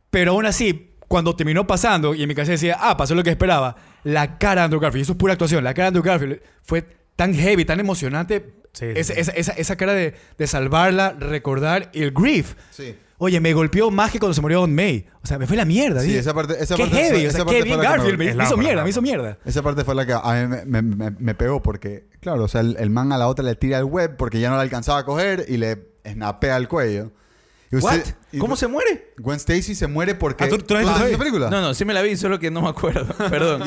Pero aún así, cuando terminó pasando y en mi casa decía, ah, pasó lo que esperaba, la cara de Andrew Garfield, y eso es pura actuación, la cara de Andrew Garfield fue tan heavy, tan emocionante. Sí, sí, esa, sí. Esa, esa- esa cara de, de salvarla, recordar el grief. Sí. Oye, me golpeó más que cuando se murió Aunt May. O sea, me fue la mierda. Sí, dije, esa parte, esa Qué parte heavy. o sea, qué bien Garfield. Me, hizo mierda, me hizo mierda. Esa parte fue la que a mí me, me- me- me pegó porque, claro, o sea, el, el man a la otra le tira el web porque ya no la alcanzaba a coger y le snapea el cuello. Y ¿What? y- ¿Cómo se muere? Gwen Stacy se muere porque... Ah, ¿tú- viste has visto la película? No, no, sí me la vi, solo que no me acuerdo. Perdón.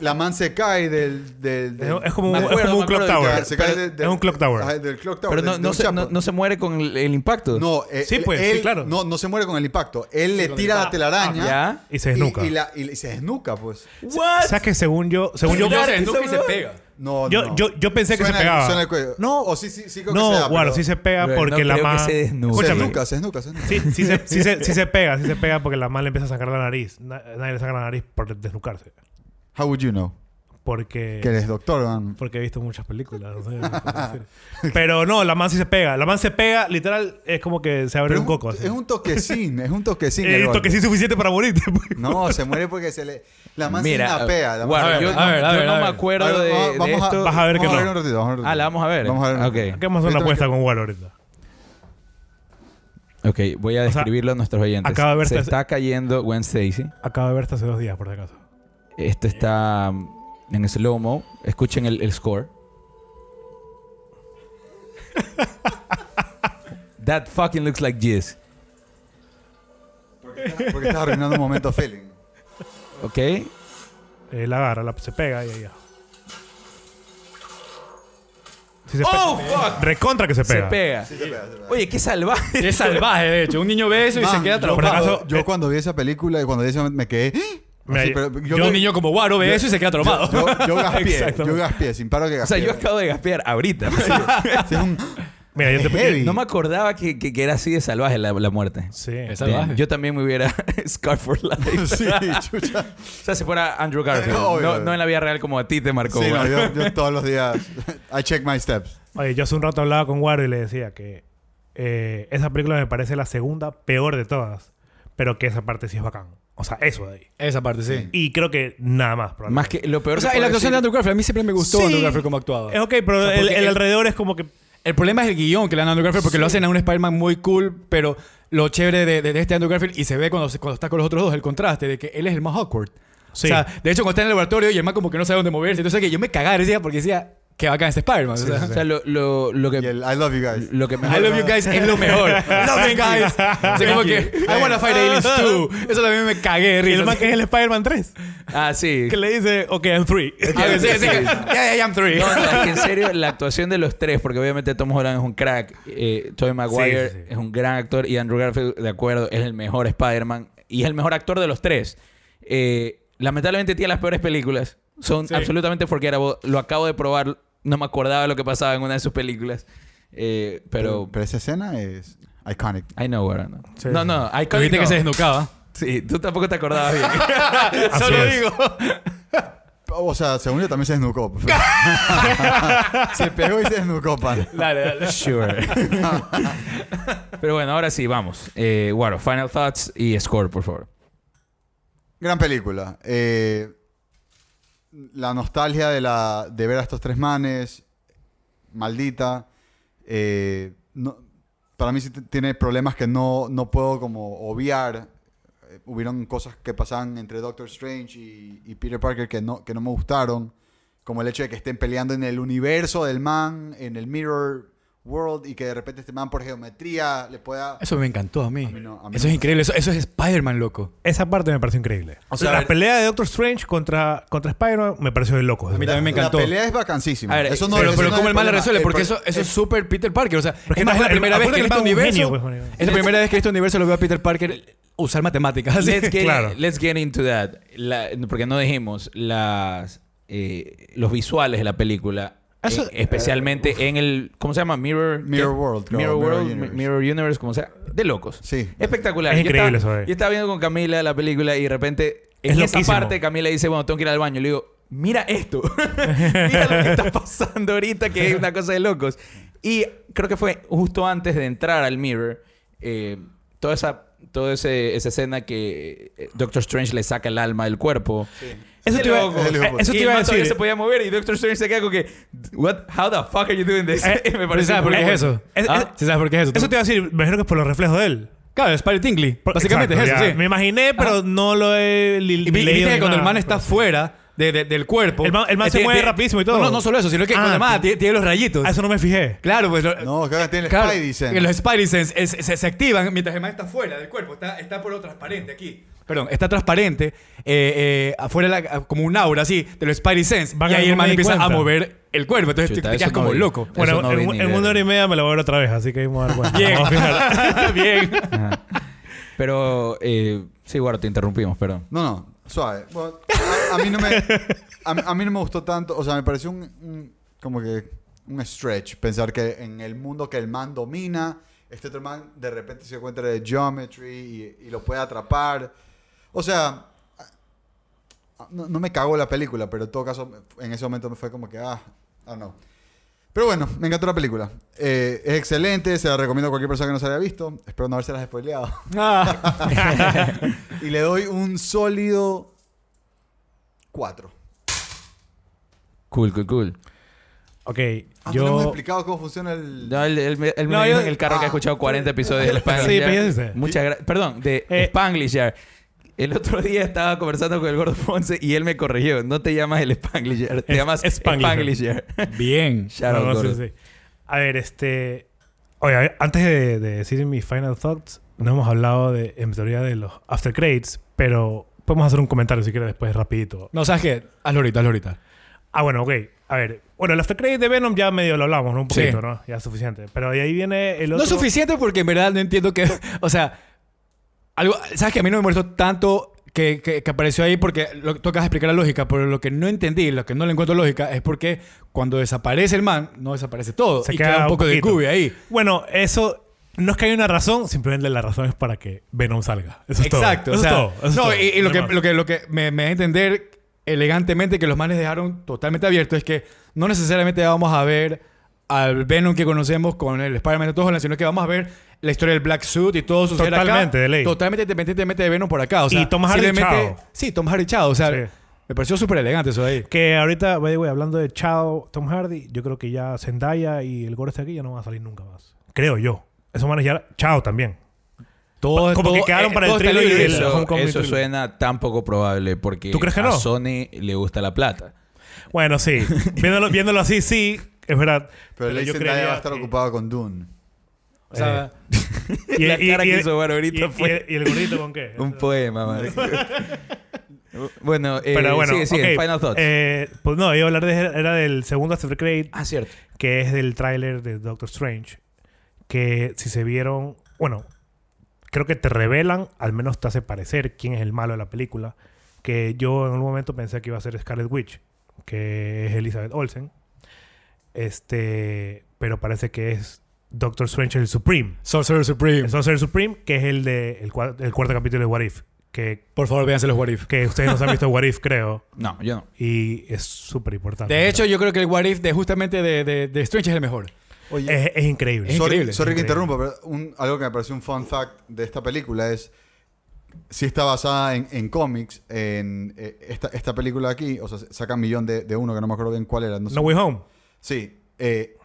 La man se cae del... del, del- Es, es como, es como un clock tower. se cae pero- de- de- es un clock tower. Ajá, del clock tower. Pero no, del- no, del se, no, no se muere con el, el impacto. No, eh, Sí, él- pues, sí, claro. No, no se muere con el impacto. Él le tira la telaraña ¿Ya? Y se desnuca. Y, y la- y se desnuca, pues. ¿What? ¿Sabes que según yo... Según yo... Se desnuca y se pega. No, Yo, no. yo, yo pensé que Suena se el- pegaba. suena el cuello. No, O sí, sí, sí creo que se no, da, bueno, pero- sí se pega porque no la creo que man... se desnude. Se desnuca, se desnuca, se desnuca. Sí, sí, se, sí, se, sí se pega, sí se pega porque la man le empieza a sacar la nariz. Na- Nadie le saca la nariz por desnucarse. How would you know? Porque... Que eres doctor, man. Porque he visto muchas películas. no sé. Pero no, la man sí se pega. La man se pega, literal, es como que se abre Pero un es, coco. un, así. es un toquecín, es un toquecín. Eh, el esto golpe. que sí es suficiente para morirte. pues. No, se muere porque se le... La man Mira, se napea. La man bueno, se A ver, yo, a ver, a yo ver, no a me ver. acuerdo A ver, de, vamos- de vamos a- esto. Vas a ver que vamos no. a ver un ratito, vamos a ver un Ah, la vamos a ver. Vamos a ver. un Ok. ratito. ¿Qué vamos a hacer una Yo apuesta tengo con Wall ahorita? Ok, voy a O sea, describirlo a nuestros oyentes. acaba de ver Se este- está cayendo Gwen Stacy. Acabo de ver esto hace dos días, por si acaso. Esto está en slow-mo. Escuchen el, el score. That fucking looks like jizz. que- Porque estás arruinando un momento feeling. ¿Ok? Eh, la agarra, la, se pega y ahí ya. Se ¡Oh, pega. fuck! Recontra que se Se pega. Sí, se pega, se pega. Oye, qué salvaje. Es salvaje, de hecho. Un niño ve eso y se queda yo, acaso, yo eh, cuando vi esa película y cuando vi ese momento me quedé... Así, yo- pero yo- un niño como Guaro ve eso y se queda traumado. Yo, yo, yo gaspié, yo gaspié, sin paro que O sea, gaspié. yo acabo de gaspear ahorita. Sí, es un- Mira, yo te Heavy. no me acordaba que, que- que era así de salvaje la, la muerte. Sí. Es Bien, salvaje. Yo también me hubiera Scar for Life. sí, chucha. O sea, si fuera Andrew Garfield. Obvio, no, en la vida real como a ti te marcó. Sí, no, yo todos los días... I check my steps. Oye, yo hace un rato hablaba con Guaro y le decía que eh, esa película me parece la segunda peor de todas. Pero que esa parte sí es bacán. O sea, eso de ahí. Esa parte, sí. Y creo que nada más. Más probablemente. que lo peor O sea, que en la actuación de Andrew Garfield, a mí siempre me gustó Sí. Andrew Garfield como actuaba. Es ok, pero O sea, el, porque el el- alrededor es como que... El problema es el guion que le dan a Andrew Garfield porque lo hacen a un Spider-Man muy cool, pero lo chévere de, de- de este Andrew Garfield y se ve cuando, cuando está con los otros dos el contraste de que él es el más awkward. Sí. O sea, de hecho, cuando está en el laboratorio y el man como que no sabe dónde moverse, entonces que yo me cagaba decía porque decía que bacán este Spider-Man. o sea, O sea, lo, lo, lo Y que... el I love you guys. Lo que mejor- I love you guys es lo mejor. love you guys. O sea, como que I wanna fight aliens too. Eso también me cagué Y el man que es el Spider-Man 3. Ah, sí. Que le dice, ok, I'm free. Ah, sí, sí, Yeah, yeah, I'm three. No, no, es que en serio, la actuación de los tres, porque obviamente Tom Holland es un crack, eh, Tobey Maguire Sí, sí, sí. es un gran actor y Andrew Garfield, de acuerdo, es el mejor Spider-Man y es el mejor actor de los tres. Eh, lamentablemente tiene las peores películas. Son Sí. absolutamente forgettable. Lo acabo de probar. No me acordaba lo que pasaba en una de sus películas. Eh, Pero, pero... pero esa escena es iconic. I know where, no. Sí, no, no. Iconic viste que no. se desnucaba. Sí, tú tampoco te acordabas bien. Solo digo. O sea, según yo también se desnucó. se pegó y se desnucó, pan. Dale, dale. Sure. Pero bueno, ahora sí, vamos. Eh, Guaro, final thoughts y score, por favor. Gran película. Eh, la nostalgia de, la, de ver a estos tres manes, maldita. Eh, no- para mí sí tiene problemas que no, no puedo como obviar. Eh, hubieron cosas que pasaban entre Doctor Strange y, y Peter Parker que no, que no me gustaron. Como el hecho de que estén peleando en el universo del man, en el Mirror World, y que de repente este man por geometría le pueda... Eso me encantó a mí. A mí no, a mí eso no. es increíble. Eso, eso es Spider-Man, loco. Esa parte me pareció increíble. O sea, la ver- pelea de Doctor Strange contra, contra Spider-Man me pareció de locos. A mí también me La encantó. pelea es vacancísima. A ver, eso no, pero eso pero no ¿cómo es el mal la resuelve? El Porque eso, eso es súper Peter Parker. O sea, es es más, más- la primera vez que este que man es un universo... genio, pues, es la primera vez que este universo lo veo a Peter Parker usar matemáticas. Let's get, Claro. let's get into that. La- porque no dijimos las, eh, los visuales de la película. Eso- eh, especialmente en el... ¿Cómo se llama? Mirror... Mirror. World, creo, Mirror Mirror World. Universe. Mirror Universe, como sea. De locos. Sí. Espectacular. Es Yo increíble estaba- eso, eh. Yo estaba viendo con Camila la película y de repente... Es En esa loquísimo. parte Camila dice, bueno, tengo que ir al baño. Le digo, mira esto. mira lo que está pasando ahorita, que es una cosa de locos. Y creo que fue justo antes de entrar al Mirror, eh, toda esa, toda ese- esa escena que eh, Doctor Strange le saca el alma del cuerpo. Eso te iba, eso Y te el iba a decir. se podía mover y Doctor Strange se queda como que, What? How the fuck are you doing this? Eh, Me ¿Pero parece ¿Sabes por qué es eso? Es- ¿Ah? ¿Sí sabes por qué es eso? Eso te iba a decir, me imagino que es por los reflejos de él. Claro, Spidey Tingley. Por- Básicamente exacto, es eso, ya. sí. Me imaginé, pero no lo he li- Y, vi- y leído viste que cuando el man está fuera de- de- del cuerpo. El man- el man eh, se tiene- mueve rapidísimo y todo. No, no, solo eso, sino que Ah, cuando el man ti- tiene, tiene los rayitos. A eso no me fijé. Claro, pues. lo- No, que ahora tiene el claro, Spidey sense. los Spidey sense es- se, se activan mientras el man está fuera del cuerpo. Está, está por lo transparente aquí. Perdón, está transparente, eh, eh, afuera la- como un aura así, de los Spidey sense. Van y a- ahí el man empieza a cuenta. mover el cuerpo. Entonces Chuta, te, te quedas no como vi. loco. Bueno, no en, en una hora y media me lo voy a ver otra vez, así que ahí me voy a dar cuenta. Bien. Vamos a. Bien. Ajá. Pero, eh, sí, bueno, te interrumpimos, perdón. No, no, suave. Bueno, a, a mí no me, a, mí- a mí no me gustó tanto. O sea, me pareció un, un- como que un stretch pensar que en el mundo que el man domina, este otro man de repente se encuentra de Geometry y, y lo puede atrapar. O sea, no, no me cagó la película, pero en todo caso, en ese momento me fue como que, ah, ah, no. Pero bueno, me encantó la película. Eh, es excelente, se la recomiendo a cualquier persona que no se la haya visto. Espero no haberse las spoileado. Ah. Y le doy un sólido 4. Cool, cool, cool. Ok, Ah, no le hemos yo... explicado cómo funciona el... No, él, él me- él me No, dijo yo- en el carro que ha escuchado 40 episodios del Spanglish. Sí, yo. Muchas gracias. Perdón, de Eh, Spanglish. El otro día estaba conversando con el gordo Ponce y él me corrigió. No te llamas el Spanglish Yard, te Es- llamas Spanglish Spanglish Yard. Bien. Shout No, out, no, sí. A ver, este... Oye, a ver, antes de, de decir mis final thoughts, no hemos hablado de, en teoría de los after credits, pero podemos hacer un comentario si quieres después rapidito. No, ¿sabes qué? Hazlo ahorita, hazlo ahorita. Ah, bueno, ok. A ver, bueno, el after credit de Venom ya medio lo hablamos, ¿no? Un Sí. poquito, ¿no? Ya es suficiente. Pero de ahí viene el No otro... es suficiente porque en verdad no entiendo que... O sea, algo, ¿sabes que A mí no me molestó tanto que, que, que apareció ahí porque lo, tocas explicar la lógica, pero lo que no entendí, lo que no le encuentro lógica es porque cuando desaparece el man, no desaparece todo. Se y queda queda un poco de poquito. cubi ahí. Bueno, eso... No es que haya una razón, simplemente la razón es para que Venom salga. Eso es todo. Exacto. Sea, todo. Eso es no, todo. y, y lo, que, hay más. lo que, lo que me, me da a entender elegantemente que los manes dejaron totalmente abierto es que no necesariamente vamos a ver al Venom que conocemos con el Spider-Man de Tom Holland, sino que vamos a ver la historia del Black Suit y todo acá. Totalmente, de ley. Totalmente independientemente de Venom por acá. O sea, Y Tom Hardy chao. Sí, Tom Hardy chao. O sea, Sí. me pareció súper elegante eso de ahí. Que ahorita, by the way, hablando de Chao, Tom Hardy, yo creo que ya Zendaya y el gordo este aquí ya no van a salir nunca más. Creo yo. Esos manes ya... Chao también. Todo, Como que quedaron para el está thriller y el- Eso, Homecoming eso Thriller. suena tan poco probable porque ¿Tú crees que a no? Sony le gusta la plata. Bueno, sí. viéndolo, viéndolo así, sí. Es verdad. Pero el yo Zendaya creería va a estar que- ocupado con Dune. O sea, Y, La cara que hizo ahorita fue- y el gordito con qué? Un poema, madre. bueno, eh, Pero bueno, sigue, sigue. Final thoughts. eh, pues no, iba a hablar de, era del segundo After Credit, ah, cierto. que es del tráiler de Doctor Strange. Que si se vieron, bueno, creo que te revelan, al menos te hace parecer quién es el malo de la película. Que yo en un momento pensé que iba a ser Scarlet Witch, que es Elizabeth Olsen. Este, pero parece que es Doctor Strange el Supreme. Sorcerer Supreme. El Sorcerer Supreme, que es el de el, cua- el cuarto capítulo de What If. Que, Por favor, véanse los What If. que ustedes no se han visto What If, creo. No, yo no. Y es súper importante. De hecho, yo creo que el What If de justamente de, de, de Strange es el mejor. Oye, es, es increíble. Es sorry, increíble, sorry que increíble. interrumpa, pero un- algo que me pareció un fun fact de esta película es... Sí está basada en, en cómics, en eh, esta, esta película aquí, o sea, saca un millón de, de uno, que no me acuerdo bien cuál era. No, sé. No Way Home. Sí, eh,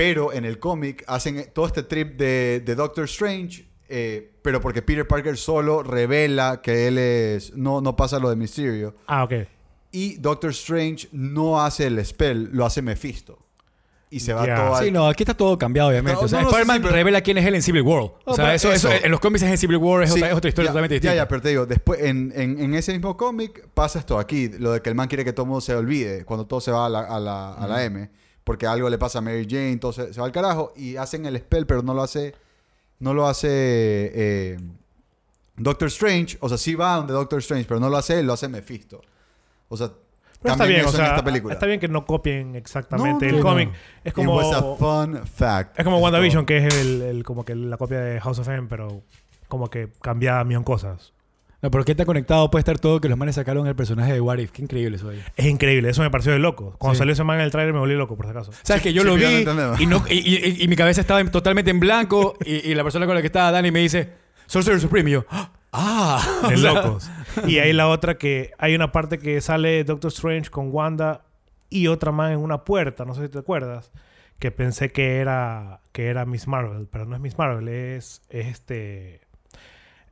pero en el cómic hacen todo este trip de, de Doctor Strange, eh, pero porque Peter Parker solo revela que él es... No, no pasa lo de Mysterio. Ah, ok. Y Doctor Strange no hace el spell, lo hace Mephisto. Y se va Ya. todo al- Sí, no, aquí está todo cambiado, obviamente. No, o sea, no, no, Spider-Man sí, pero- revela quién es él en Civil War. O sea, eso, eso, eso- en los cómics es en Civil War, es, Sí, otra, es otra historia ya, totalmente distinta. Ya, ya, pero te digo, después en, en- en ese mismo cómic pasa esto aquí, lo de que el man quiere que todo el mundo se olvide cuando todo se va a la, a la, a la M, porque algo le pasa a Mary Jane, todo se, va al carajo y hacen el spell, pero no lo hace, no lo hace eh, Doctor Strange, o sea, sí va donde Doctor Strange, pero no lo hace él, lo hace Mephisto. O sea, Pero está bien, o sea, esta película. está bien que no copien exactamente No, no, el no. cómic. Es It como a fun fact. es como WandaVision, que es el, el- como que la copia de House of M, pero como que cambia millón cosas. No, pero qué tan conectado puede estar todo que los manes sacaron el personaje de What If. Qué increíble eso ahí. Es increíble, eso me pareció de loco. Cuando Sí. salió ese man en el trailer me volví loco, por si acaso. Sabes que yo sí, lo vi no y, no, y, y- y mi cabeza estaba en- totalmente en blanco y, y la persona con la que estaba Dani me dice Sorcerer Supreme y yo ¡Ah! De O sea, locos. Y hay la otra que hay una parte que sale Doctor Strange con Wanda y otra man en una puerta, no sé si te acuerdas, que pensé que era que era Miss Marvel, pero no es Miss Marvel, es, es este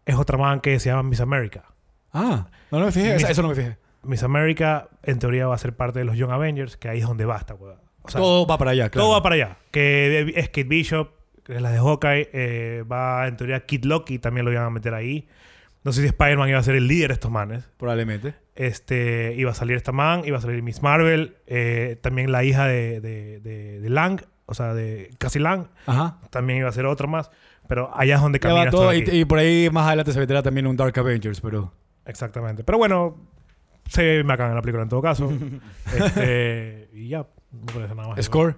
es otra man que se llama Miss America. Ah, no, no me fijé. Eso, eso no me fijé. Miss America, en teoría, va a ser parte de los Young Avengers, que ahí es donde basta, weón. O sea, todo va para allá, claro. todo va para allá. Que es Kid Bishop, que es la de Hawkeye, eh, va en teoría Kid Loki, también lo iban a meter ahí. No sé si Spider-Man iba a ser el líder de estos manes. Probablemente. Este, iba a salir esta man, iba a salir Miss Marvel, eh, también la hija de, de, de- de Lang, o sea, de Cassie Lang, Ajá. también iba a ser otra más. Pero allá es donde camina todo, y, por ahí más adelante se meterá también un Dark Avengers, pero... Exactamente. Pero bueno, se ve bacán en la película en todo caso. este, y ya, no puede ser nada más. Score.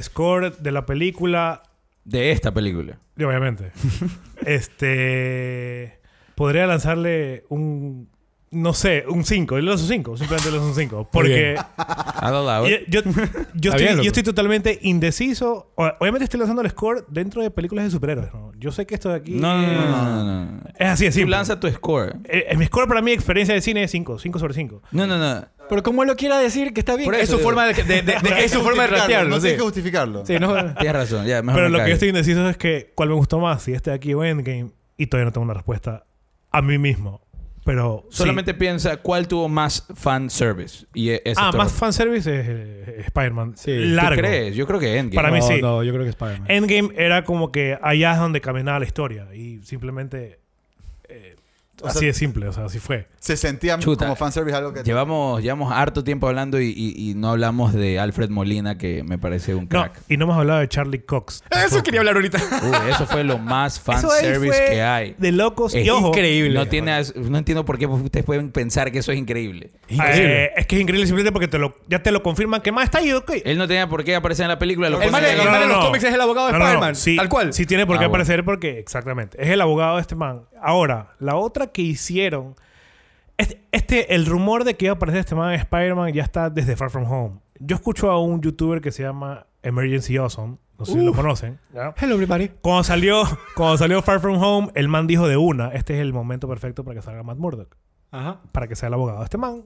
Score de la película, De esta película. y obviamente. este. Podría lanzarle un. No sé, un 5. Yo le lanzo un 5. Simplemente le lanzo un 5. Porque. Yo, yo, yo estoy, bien, yo estoy totalmente indeciso. O- Obviamente estoy lanzando el score dentro de películas de superhéroes. ¿no? Yo sé que esto de aquí. No, no, no, no, no, no. Es así, es Tú lanza tu score. Eh, eh, mi score para mi experiencia de cine es 5. 5 sobre 5. No, no, no. Pero como él lo quiera decir, que está bien. Por es eso su digo. forma de, de- de- de- es su forma de ratearlo. No sí. tienes que justificarlo. Sí, no. Tienes razón. Ya, mejor Pero lo que yo estoy indeciso es que cuál me gustó más, si este de aquí o Endgame, y todavía no tengo una respuesta a mí mismo. Pero sí. Solamente piensa cuál tuvo más fan service. Y e- Ah, todo. más fanservice es eh, Spider-Man. Sí. ¿Tú Largo. crees? Yo creo que Endgame. Para mí No, sí. No, yo creo que Spider-Man. Endgame era como que allá es donde caminaba la historia. Y simplemente. eh, O así sea- de simple, o sea, así fue. Se sentía Chuta. como fanservice algo que... Llevamos, llevamos harto tiempo hablando y, y- y no hablamos de Alfred Molina, que me parece un No, crack. y no hemos hablado de Charlie Cox. Eso quería hablar ahorita. Uy, eso fue lo más fan Eso ahí service fue que hay. De locos. Es y ojo, increíble. No, tiene, no entiendo por qué ustedes pueden pensar que eso es increíble. eh, es que es increíble simplemente porque te lo, ya te lo confirman que más está ahí, ok. Él no tenía por qué aparecer en la película. Lo El man, man en los cómics es el abogado de No, no, no. Spider-Man. Sí, Tal cual. Sí tiene por qué Ah, bueno. aparecer porque, exactamente, es el abogado de este man. Ahora, la otra que hicieron... Este, este- el rumor de que iba a aparecer este man en Spider-Man ya está desde Far From Home. Yo escucho a un youtuber que se llama Emergency Awesome. No sé si lo conocen. ¿ya? Hello, everybody. Cuando salió, cuando salió Far From Home, el man dijo de una, este es el momento perfecto para que salga Matt Murdock. Ajá. Para que sea el abogado de este man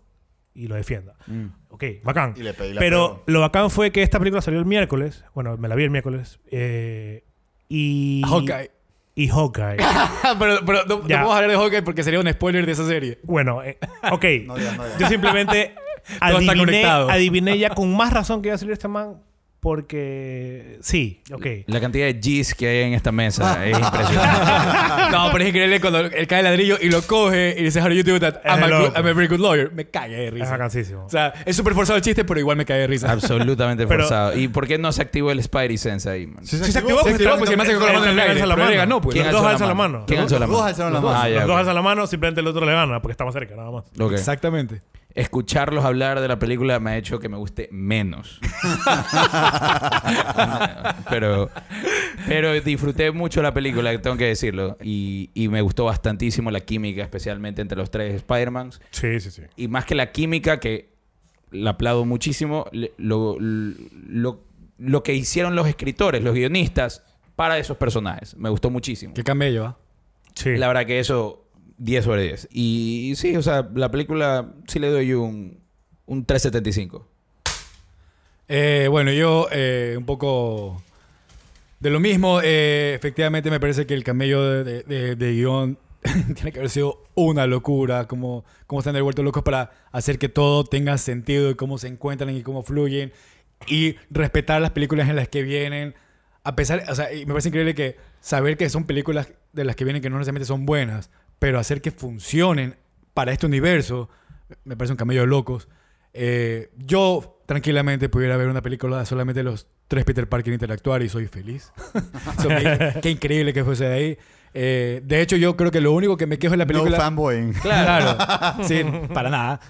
y lo defienda. Mm. Ok, bacán. Y le pedí la Pero prueba. lo bacán fue que esta película salió el miércoles. Bueno, me la vi el miércoles. eh, y... Hawkeye. Y Hawkeye. pero pero no, no Ya. podemos hablar de Hawkeye porque sería un spoiler de esa serie. bueno, eh, ok. No no digas. Yo simplemente adiviné, adiviné ya con más razón que iba a salir este man. Porque... Sí, ok. La cantidad de G's que hay en esta mesa es impresionante. no, pero es increíble cuando él cae el ladrillo y lo coge y dice, How do you do that? Es I'm a, good-. I'm a very good lawyer. Me cagué de Es risa. vacancísimo. O sea, es súper forzado el chiste, pero igual me cagué de risa. Absolutamente Pero- forzado. ¿Y por qué no se activó el Spidey Sense ahí, man? Sí se activó, Se porque activó porque se me hace con la mano en el aire. la Pero él mano. ganó, pues. ¿Quién Los dos la alzan la mano? ¿Quién alzó la dos mano? alzaron la Los dos- mano. Ah, ya, los dos alzan la mano, simplemente el otro le gana porque está más cerca, nada más. Exactamente. Escucharlos hablar de la película me ha hecho que me guste menos. pero, pero disfruté mucho la película, tengo que decirlo. Y, y me gustó bastantísimo la química, especialmente entre los tres Spider-Mans. Sí, sí, sí. Y más que la química, que la aplaudo muchísimo, lo, lo, lo que hicieron los escritores, los guionistas, para esos personajes. Me gustó muchísimo. Qué camello, ¿va? Sí. La verdad que eso, 10 sobre 10. Y, sí, o sea, la película sí le doy un, un 375. Eh, bueno, yo eh, un poco de lo mismo. eh, efectivamente, me parece que el camello de, guion tiene que haber sido una locura. Como, cómo están de vuelto locos para hacer que todo tenga sentido y cómo se encuentran y cómo fluyen. Y respetar las películas en las que vienen. A pesar, o sea, me parece increíble que saber que son películas de las que vienen que no necesariamente son buenas, pero hacer que funcionen para este universo, me parece un camello de locos. Eh, yo tranquilamente pudiera ver una película de solamente los tres Peter Parker interactuar y soy feliz. So, qué, qué increíble que fuese de ahí. Eh, de hecho, yo creo que lo único que me quejo en la No película... fanboying. Claro. sí, para nada.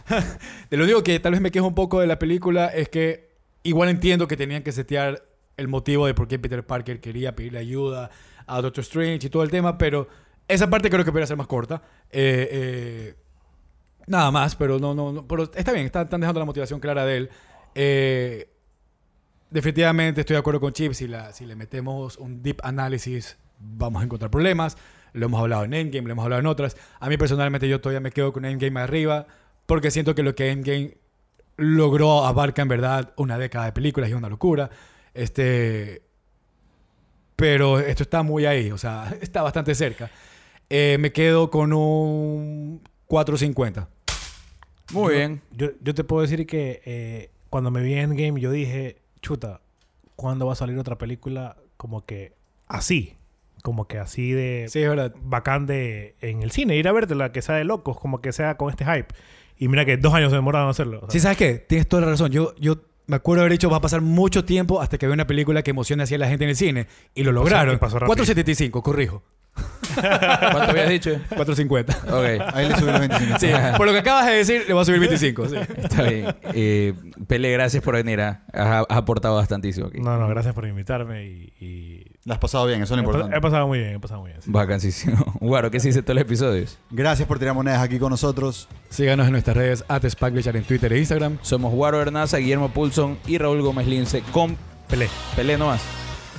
De lo único que tal vez me quejo un poco de la película es que igual entiendo que tenían que setear el motivo de por qué Peter Parker quería pedirle ayuda a Doctor Strange y todo el tema, pero esa parte creo que podría ser más corta. Eh, eh, nada más, pero no, no, no, pero está bien, están, dejando la motivación clara de él. Eh, definitivamente estoy de acuerdo con Chip, si, la, si le metemos un deep análisis vamos a encontrar problemas. Lo hemos hablado en Endgame, lo hemos hablado en otras. A mí personalmente yo todavía me quedo con Endgame arriba porque siento que lo que Endgame logró abarca en verdad una década de películas y una locura. Este, pero esto está muy ahí, o sea, está bastante cerca. Eh, me quedo con un 4.50. Muy Yo- bien. Yo, yo te puedo decir que eh, cuando me vi Endgame, yo dije, chuta, ¿cuándo va a salir otra película como que así? Como que así de Sí, es verdad. bacán de en el cine, ir a vértela, que sea de locos, como que sea con este hype. Y mira que dos años se demoraron en hacerlo. o sea. Sí, ¿sabes qué? Tienes toda la razón. Yo, yo me acuerdo haber dicho, va a pasar mucho tiempo hasta que vea una película que emocione así a la gente en el cine. Y lo lograron. y pasó rápido. 4.75, corrijo. ¿Cuánto habías dicho? 4.50. Ok. Ahí le subí los 25. Sí, por lo que acabas de decir, le voy a subir 25. sí. Está bien. Eh, Pele, gracias por venir. ah. Has, has aportado bastantísimo aquí. No, no, gracias por invitarme y... y- La has pasado bien, eso es lo He, importante. he pasado muy bien, he pasado muy bien. sí. Vacancísimo. Guaro, ¿qué se dice todos los episodios? Gracias por tirar monedas aquí con nosotros. Síganos en nuestras redes @spaglichar en Twitter e Instagram. Somos Guaro Hernaza, Guillermo Pulson y Raúl Gómez Lince con Pelé. Pelé nomás.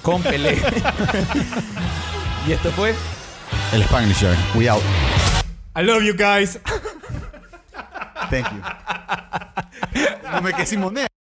Con Pelé. y esto fue... El Spanglisher. We out. I love you guys. Thank you. No me quedé sin moneda.